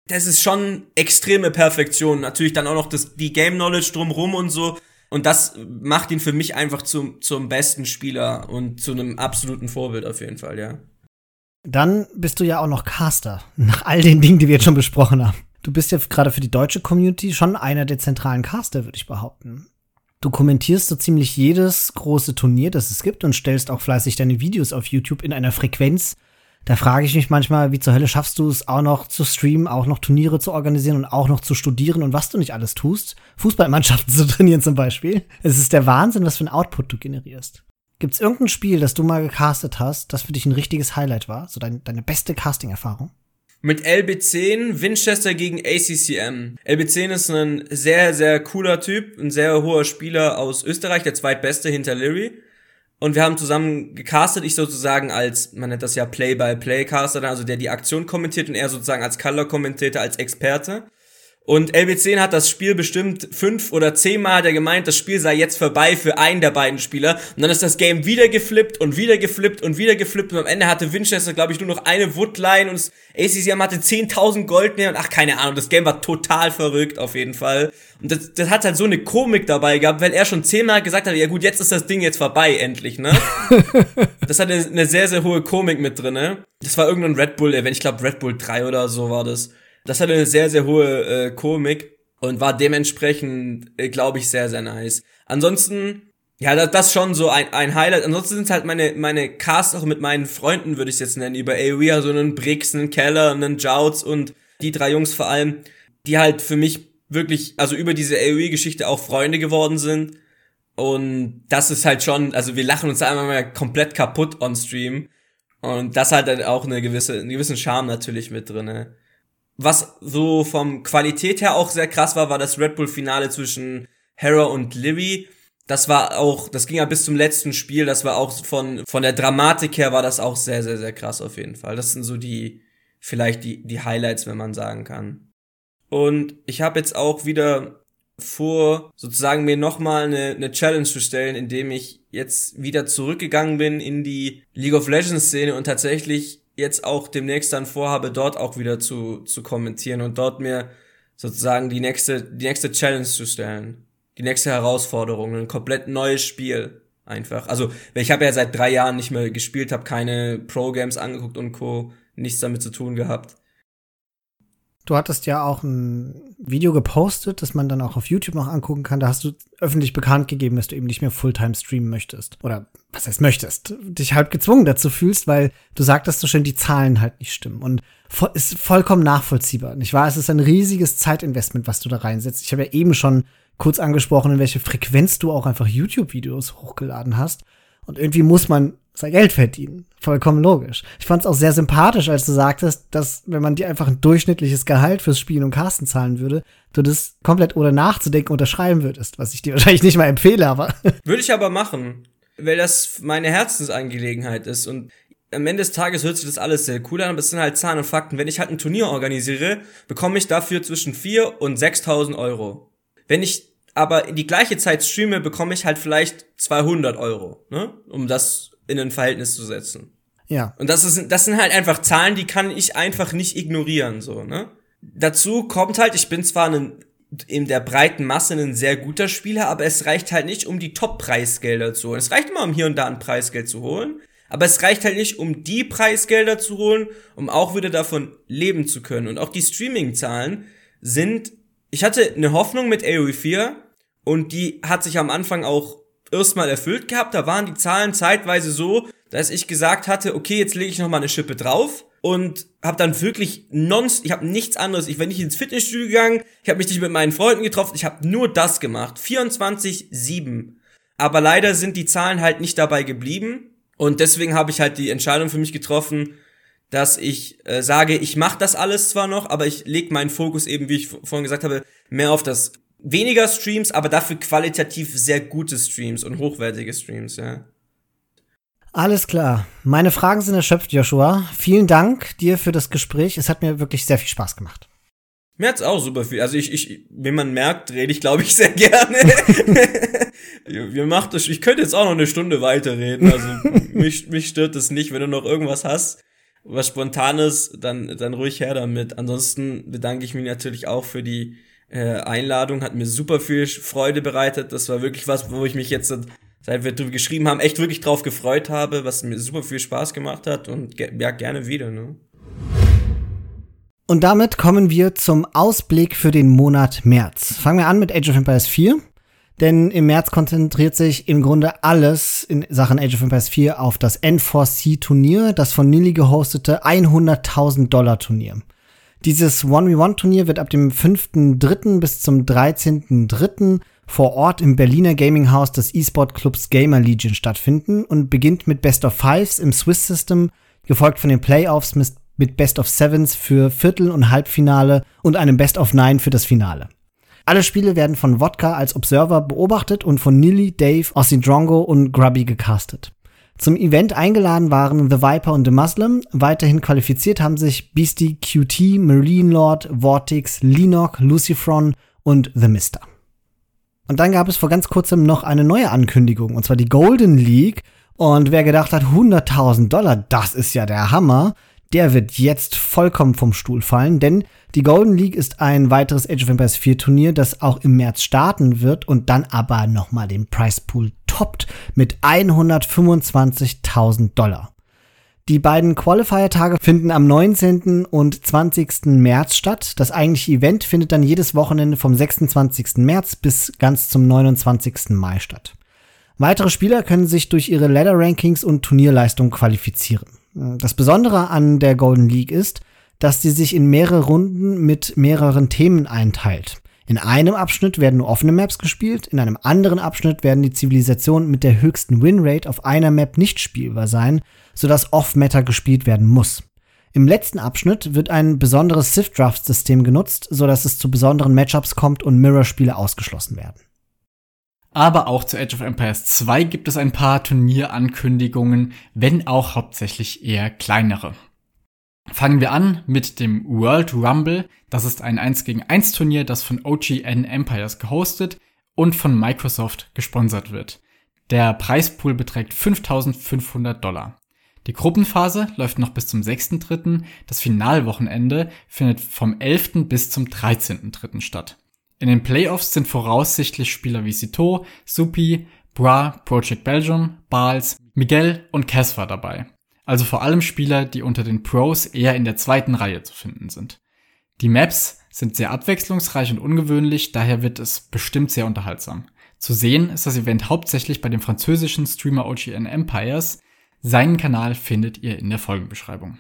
Das ist schon extreme Perfektion. Natürlich dann auch noch das, die Game Knowledge drumrum und so. Und das macht ihn für mich einfach zum, zum besten Spieler und zu einem absoluten Vorbild auf jeden Fall, ja. Dann bist du ja auch noch Caster, nach all den Dingen, die wir jetzt schon besprochen haben. Du bist ja gerade für die deutsche Community schon einer der zentralen Caster, würde ich behaupten. Du kommentierst so ziemlich jedes große Turnier, das es gibt und stellst auch fleißig deine Videos auf YouTube in einer Frequenz. Da frage ich mich manchmal, wie zur Hölle schaffst du es auch noch zu streamen, auch noch Turniere zu organisieren und auch noch zu studieren und was du nicht alles tust. Fußballmannschaften zu trainieren zum Beispiel. Es ist der Wahnsinn, was für ein Output du generierst. Gibt es irgendein Spiel, das du mal gecastet hast, das für dich ein richtiges Highlight war? So dein, deine beste Casting-Erfahrung? Mit LB10 Winchester gegen ACCM. LB10 ist ein sehr, sehr cooler Typ, ein sehr hoher Spieler aus Österreich, der zweitbeste hinter Leary. Und wir haben zusammen gecastet, ich sozusagen als, man nennt das ja Play-by-Play-Caster, also der die Aktion kommentiert und er sozusagen als Color-Kommentator, als Experte. Und LB10 hat das Spiel bestimmt fünf oder zehnmal hat er gemeint, das Spiel sei jetzt vorbei für einen der beiden Spieler. Und dann ist das Game wieder geflippt und wieder geflippt und wieder geflippt. Und am Ende hatte Winchester, glaube ich, nur noch eine Woodline und ACCM hatte 10.000 Gold mehr. Und ach, keine Ahnung, das Game war total verrückt auf jeden Fall. Und das, das hat halt so eine Komik dabei gehabt, weil er schon zehnmal gesagt hat, ja gut, jetzt ist das Ding jetzt vorbei, endlich, ne? das hat eine, eine sehr, sehr hohe Komik mit drin, ne? Das war irgendein Red Bull-Event, ich glaube Red Bull 3 oder so war das. Das hatte eine sehr, sehr hohe äh, Komik und war dementsprechend, äh, glaube ich, sehr, sehr nice. Ansonsten, ja, das, das schon so ein, ein Highlight. Ansonsten sind halt meine, meine Casts auch mit meinen Freunden, würde ich es jetzt nennen, über AOE, also einen Brix, einen Keller, einen Jouts und die drei Jungs vor allem, die halt für mich wirklich, also über diese AOE-Geschichte auch Freunde geworden sind. Und das ist halt schon, also wir lachen uns einmal mal komplett kaputt on Stream. Und das hat dann auch eine gewisse, einen gewissen Charme natürlich mit drinne. Was so vom Qualität her auch sehr krass war, war das Red Bull Finale zwischen Hera und Livy. Das war auch, das ging ja bis zum letzten Spiel, das war auch von, von der Dramatik her war das auch sehr, sehr, sehr krass auf jeden Fall. Das sind so die, vielleicht die, die Highlights, wenn man sagen kann. Und ich habe jetzt auch wieder vor, sozusagen mir nochmal eine, eine Challenge zu stellen, indem ich jetzt wieder zurückgegangen bin in die League of Legends Szene und tatsächlich jetzt auch demnächst dann vorhabe, dort auch wieder zu, zu kommentieren und dort mir sozusagen die nächste, die nächste Challenge zu stellen. Die nächste Herausforderung, ein komplett neues Spiel einfach. Also, ich habe ja seit drei Jahren nicht mehr gespielt, habe keine Pro-Games angeguckt und Co. nichts damit zu tun gehabt. Du hattest ja auch ein Video gepostet, das man dann auch auf YouTube noch angucken kann. Da hast du öffentlich bekannt gegeben, dass du eben nicht mehr Fulltime streamen möchtest. Oder was heißt möchtest? Dich halb gezwungen dazu fühlst, weil du sagtest so schön, die Zahlen halt nicht stimmen. Und ist vollkommen nachvollziehbar. Nicht wahr? Es ist ein riesiges Zeitinvestment, was du da reinsetzt. Ich habe ja eben schon kurz angesprochen, in welche Frequenz du auch einfach YouTube-Videos hochgeladen hast. Und irgendwie muss man sein Geld verdienen. Vollkommen logisch. Ich fand es auch sehr sympathisch, als du sagtest, dass wenn man dir einfach ein durchschnittliches Gehalt fürs Spielen und Casten zahlen würde, du das komplett ohne nachzudenken unterschreiben würdest, was ich dir wahrscheinlich nicht mal empfehle, aber. Würde ich aber machen, weil das meine Herzensangelegenheit ist und am Ende des Tages hört sich das alles sehr cool an, aber es sind halt Zahlen und Fakten. Wenn ich halt ein Turnier organisiere, bekomme ich dafür zwischen 4 und 6.000 Euro. Wenn ich aber in die gleiche Zeit streame, bekomme ich halt vielleicht 200 Euro, ne? um das in ein Verhältnis zu setzen. Ja. Und das ist, das sind halt einfach Zahlen, die kann ich einfach nicht ignorieren, so, ne? Dazu kommt halt, ich bin zwar ein, in der breiten Masse ein sehr guter Spieler, aber es reicht halt nicht, um die Top-Preisgelder zu holen. Es reicht immer, um hier und da ein Preisgeld zu holen, aber es reicht halt nicht, um die Preisgelder zu holen, um auch wieder davon leben zu können. Und auch die Streaming-Zahlen sind, ich hatte eine Hoffnung mit AOE 4 und die hat sich am Anfang auch erstmal erfüllt gehabt. Da waren die Zahlen zeitweise so, dass ich gesagt hatte, okay, jetzt lege ich noch mal eine Schippe drauf und habe dann wirklich nonst, ich habe nichts anderes, ich bin nicht ins Fitnessstudio gegangen, ich habe mich nicht mit meinen Freunden getroffen, ich habe nur das gemacht, 24/7. Aber leider sind die Zahlen halt nicht dabei geblieben. Und deswegen habe ich halt die Entscheidung für mich getroffen, dass ich äh, sage, ich mache das alles zwar noch, aber ich lege meinen Fokus eben, wie ich vorhin gesagt habe, mehr auf das weniger Streams, aber dafür qualitativ sehr gute Streams und hochwertige Streams, ja. Alles klar. Meine Fragen sind erschöpft, Joshua. Vielen Dank dir für das Gespräch. Es hat mir wirklich sehr viel Spaß gemacht. Mir hat's auch super viel. Also ich, ich, wie man merkt, rede ich, glaube ich, sehr gerne. Wir macht das, ich könnte jetzt auch noch eine Stunde weiterreden. Also mich, mich stört das nicht. Wenn du noch irgendwas hast, was Spontanes, dann, dann ruhig her damit. Ansonsten bedanke ich mich natürlich auch für die äh, Einladung. Hat mir super viel Freude bereitet. Das war wirklich was, wo ich mich jetzt, seit wir drüber geschrieben haben, echt wirklich drauf gefreut habe, was mir super viel Spaß gemacht hat. Und ja, gerne wieder. Ne? Und damit kommen wir zum Ausblick für den Monat März. Fangen wir an mit Age of Empires 4. Denn im März konzentriert sich im Grunde alles in Sachen Age of Empires 4 auf das N4C Turnier, das von Nilly gehostete 100.000 Dollar Turnier. Dieses 1v1 Turnier wird ab dem 5.3. bis zum 13.3. vor Ort im Berliner Gaming House des E-Sport Clubs Gamer Legion stattfinden und beginnt mit Best of Fives im Swiss System, gefolgt von den Playoffs mit Best of Sevens für Viertel- und Halbfinale und einem Best of Nine für das Finale. Alle Spiele werden von Wodka als Observer beobachtet und von Nilly, Dave, Ossie Drongo und Grubby gecastet. Zum Event eingeladen waren The Viper und The Muslim. Weiterhin qualifiziert haben sich Beastie, QT, Marine Lord, Vortex, Linok, Lucifron und The Mister. Und dann gab es vor ganz kurzem noch eine neue Ankündigung, und zwar die Golden League. Und wer gedacht hat, 100.000 Dollar, das ist ja der Hammer, der wird jetzt vollkommen vom Stuhl fallen, denn die Golden League ist ein weiteres Age of Empires 4 Turnier, das auch im März starten wird und dann aber nochmal den Price Pool toppt mit 125.000 Dollar. Die beiden Qualifier-Tage finden am 19. und 20. März statt. Das eigentliche Event findet dann jedes Wochenende vom 26. März bis ganz zum 29. Mai statt. Weitere Spieler können sich durch ihre Ladder-Rankings und Turnierleistung qualifizieren. Das Besondere an der Golden League ist, dass sie sich in mehrere Runden mit mehreren Themen einteilt. In einem Abschnitt werden nur offene Maps gespielt, in einem anderen Abschnitt werden die Zivilisationen mit der höchsten Winrate auf einer Map nicht spielbar sein, sodass Off-Meta gespielt werden muss. Im letzten Abschnitt wird ein besonderes Sith-Draft-System genutzt, sodass es zu besonderen Matchups kommt und Mirror-Spiele ausgeschlossen werden. Aber auch zu Age of Empires 2 gibt es ein paar Turnierankündigungen, wenn auch hauptsächlich eher kleinere. Fangen wir an mit dem World Rumble. Das ist ein 1 gegen 1 Turnier, das von OGN Empires gehostet und von Microsoft gesponsert wird. Der Preispool beträgt 5500 Dollar. Die Gruppenphase läuft noch bis zum 6.3. Das Finalwochenende findet vom 11. bis zum 13.3. statt. In den Playoffs sind voraussichtlich Spieler wie Sito, Supi, Bra, Project Belgium, Bals, Miguel und Casper dabei. Also vor allem Spieler, die unter den Pros eher in der zweiten Reihe zu finden sind. Die Maps sind sehr abwechslungsreich und ungewöhnlich, daher wird es bestimmt sehr unterhaltsam. Zu sehen ist das Event hauptsächlich bei dem französischen Streamer OGN Empires. Seinen Kanal findet ihr in der Folgenbeschreibung.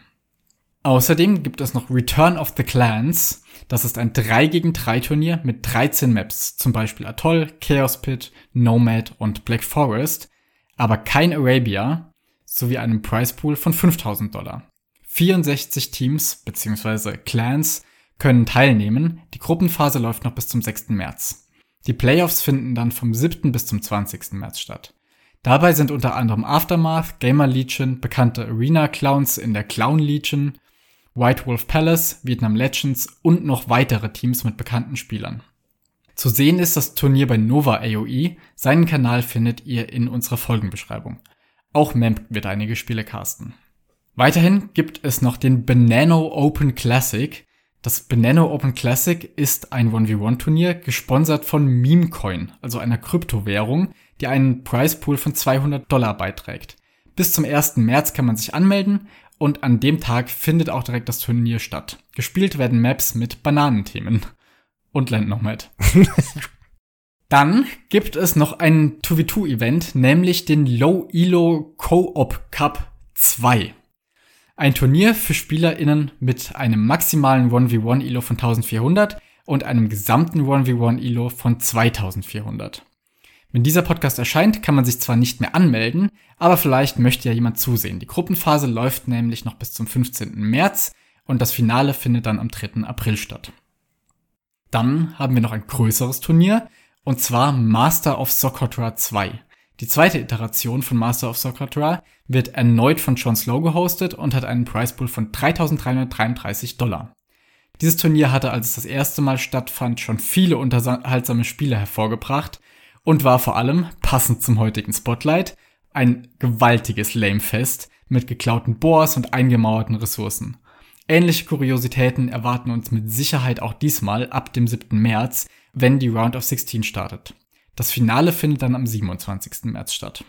Außerdem gibt es noch Return of the Clans. Das ist ein 3 gegen 3 Turnier mit 13 Maps, zum Beispiel Atoll, Chaos Pit, Nomad und Black Forest, aber kein Arabia, sowie einem Prize Pool von 5000 Dollar. 64 Teams bzw. Clans können teilnehmen, die Gruppenphase läuft noch bis zum 6. März. Die Playoffs finden dann vom 7. bis zum 20. März statt. Dabei sind unter anderem Aftermath, Gamer Legion, bekannte Arena Clowns in der Clown Legion White Wolf Palace, Vietnam Legends und noch weitere Teams mit bekannten Spielern. Zu sehen ist das Turnier bei Nova AOE. Seinen Kanal findet ihr in unserer Folgenbeschreibung. Auch Memp wird einige Spiele casten. Weiterhin gibt es noch den Banano Open Classic. Das Banano Open Classic ist ein 1v1-Turnier, gesponsert von Memecoin, also einer Kryptowährung, die einen Prize Pool von 200 Dollar beiträgt. Bis zum 1. März kann man sich anmelden und an dem Tag findet auch direkt das Turnier statt. Gespielt werden Maps mit Bananenthemen. Und Land noch mit. Dann gibt es noch ein 2v2-Event, nämlich den Low Elo Co-op Cup 2. Ein Turnier für SpielerInnen mit einem maximalen 1v1 Elo von 1400 und einem gesamten 1v1 Elo von 2400. Wenn dieser Podcast erscheint, kann man sich zwar nicht mehr anmelden, aber vielleicht möchte ja jemand zusehen. Die Gruppenphase läuft nämlich noch bis zum 15. März und das Finale findet dann am 3. April statt. Dann haben wir noch ein größeres Turnier und zwar Master of Socotra 2. Die zweite Iteration von Master of Socotra wird erneut von John Slow gehostet und hat einen Pricepool von 3.333 Dollar. Dieses Turnier hatte, als es das erste Mal stattfand, schon viele unterhaltsame Spiele hervorgebracht und war vor allem, passend zum heutigen Spotlight, ein gewaltiges Lamefest mit geklauten Boars und eingemauerten Ressourcen. Ähnliche Kuriositäten erwarten uns mit Sicherheit auch diesmal ab dem 7. März, wenn die Round of 16 startet. Das Finale findet dann am 27. März statt.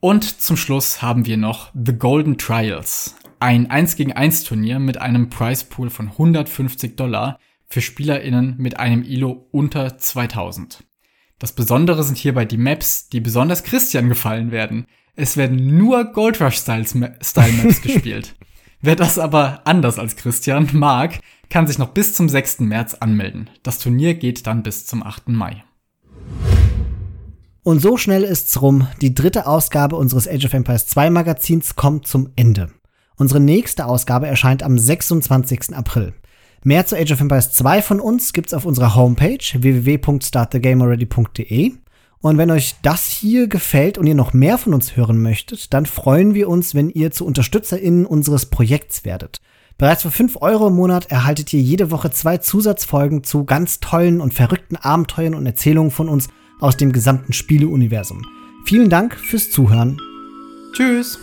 Und zum Schluss haben wir noch The Golden Trials, ein 1 gegen 1 Turnier mit einem Price Pool von 150 Dollar für SpielerInnen mit einem ILO unter 2000. Das Besondere sind hierbei die Maps, die besonders Christian gefallen werden. Es werden nur Gold Rush Style Maps gespielt. Wer das aber anders als Christian mag, kann sich noch bis zum 6. März anmelden. Das Turnier geht dann bis zum 8. Mai. Und so schnell ist's rum. Die dritte Ausgabe unseres Age of Empires 2 Magazins kommt zum Ende. Unsere nächste Ausgabe erscheint am 26. April. Mehr zu Age of Empires 2 von uns gibt's auf unserer Homepage www.startthegamealready.de. Und wenn euch das hier gefällt und ihr noch mehr von uns hören möchtet, dann freuen wir uns, wenn ihr zu UnterstützerInnen unseres Projekts werdet. Bereits für 5 Euro im Monat erhaltet ihr jede Woche zwei Zusatzfolgen zu ganz tollen und verrückten Abenteuern und Erzählungen von uns aus dem gesamten Spieleuniversum. Vielen Dank fürs Zuhören. Tschüss!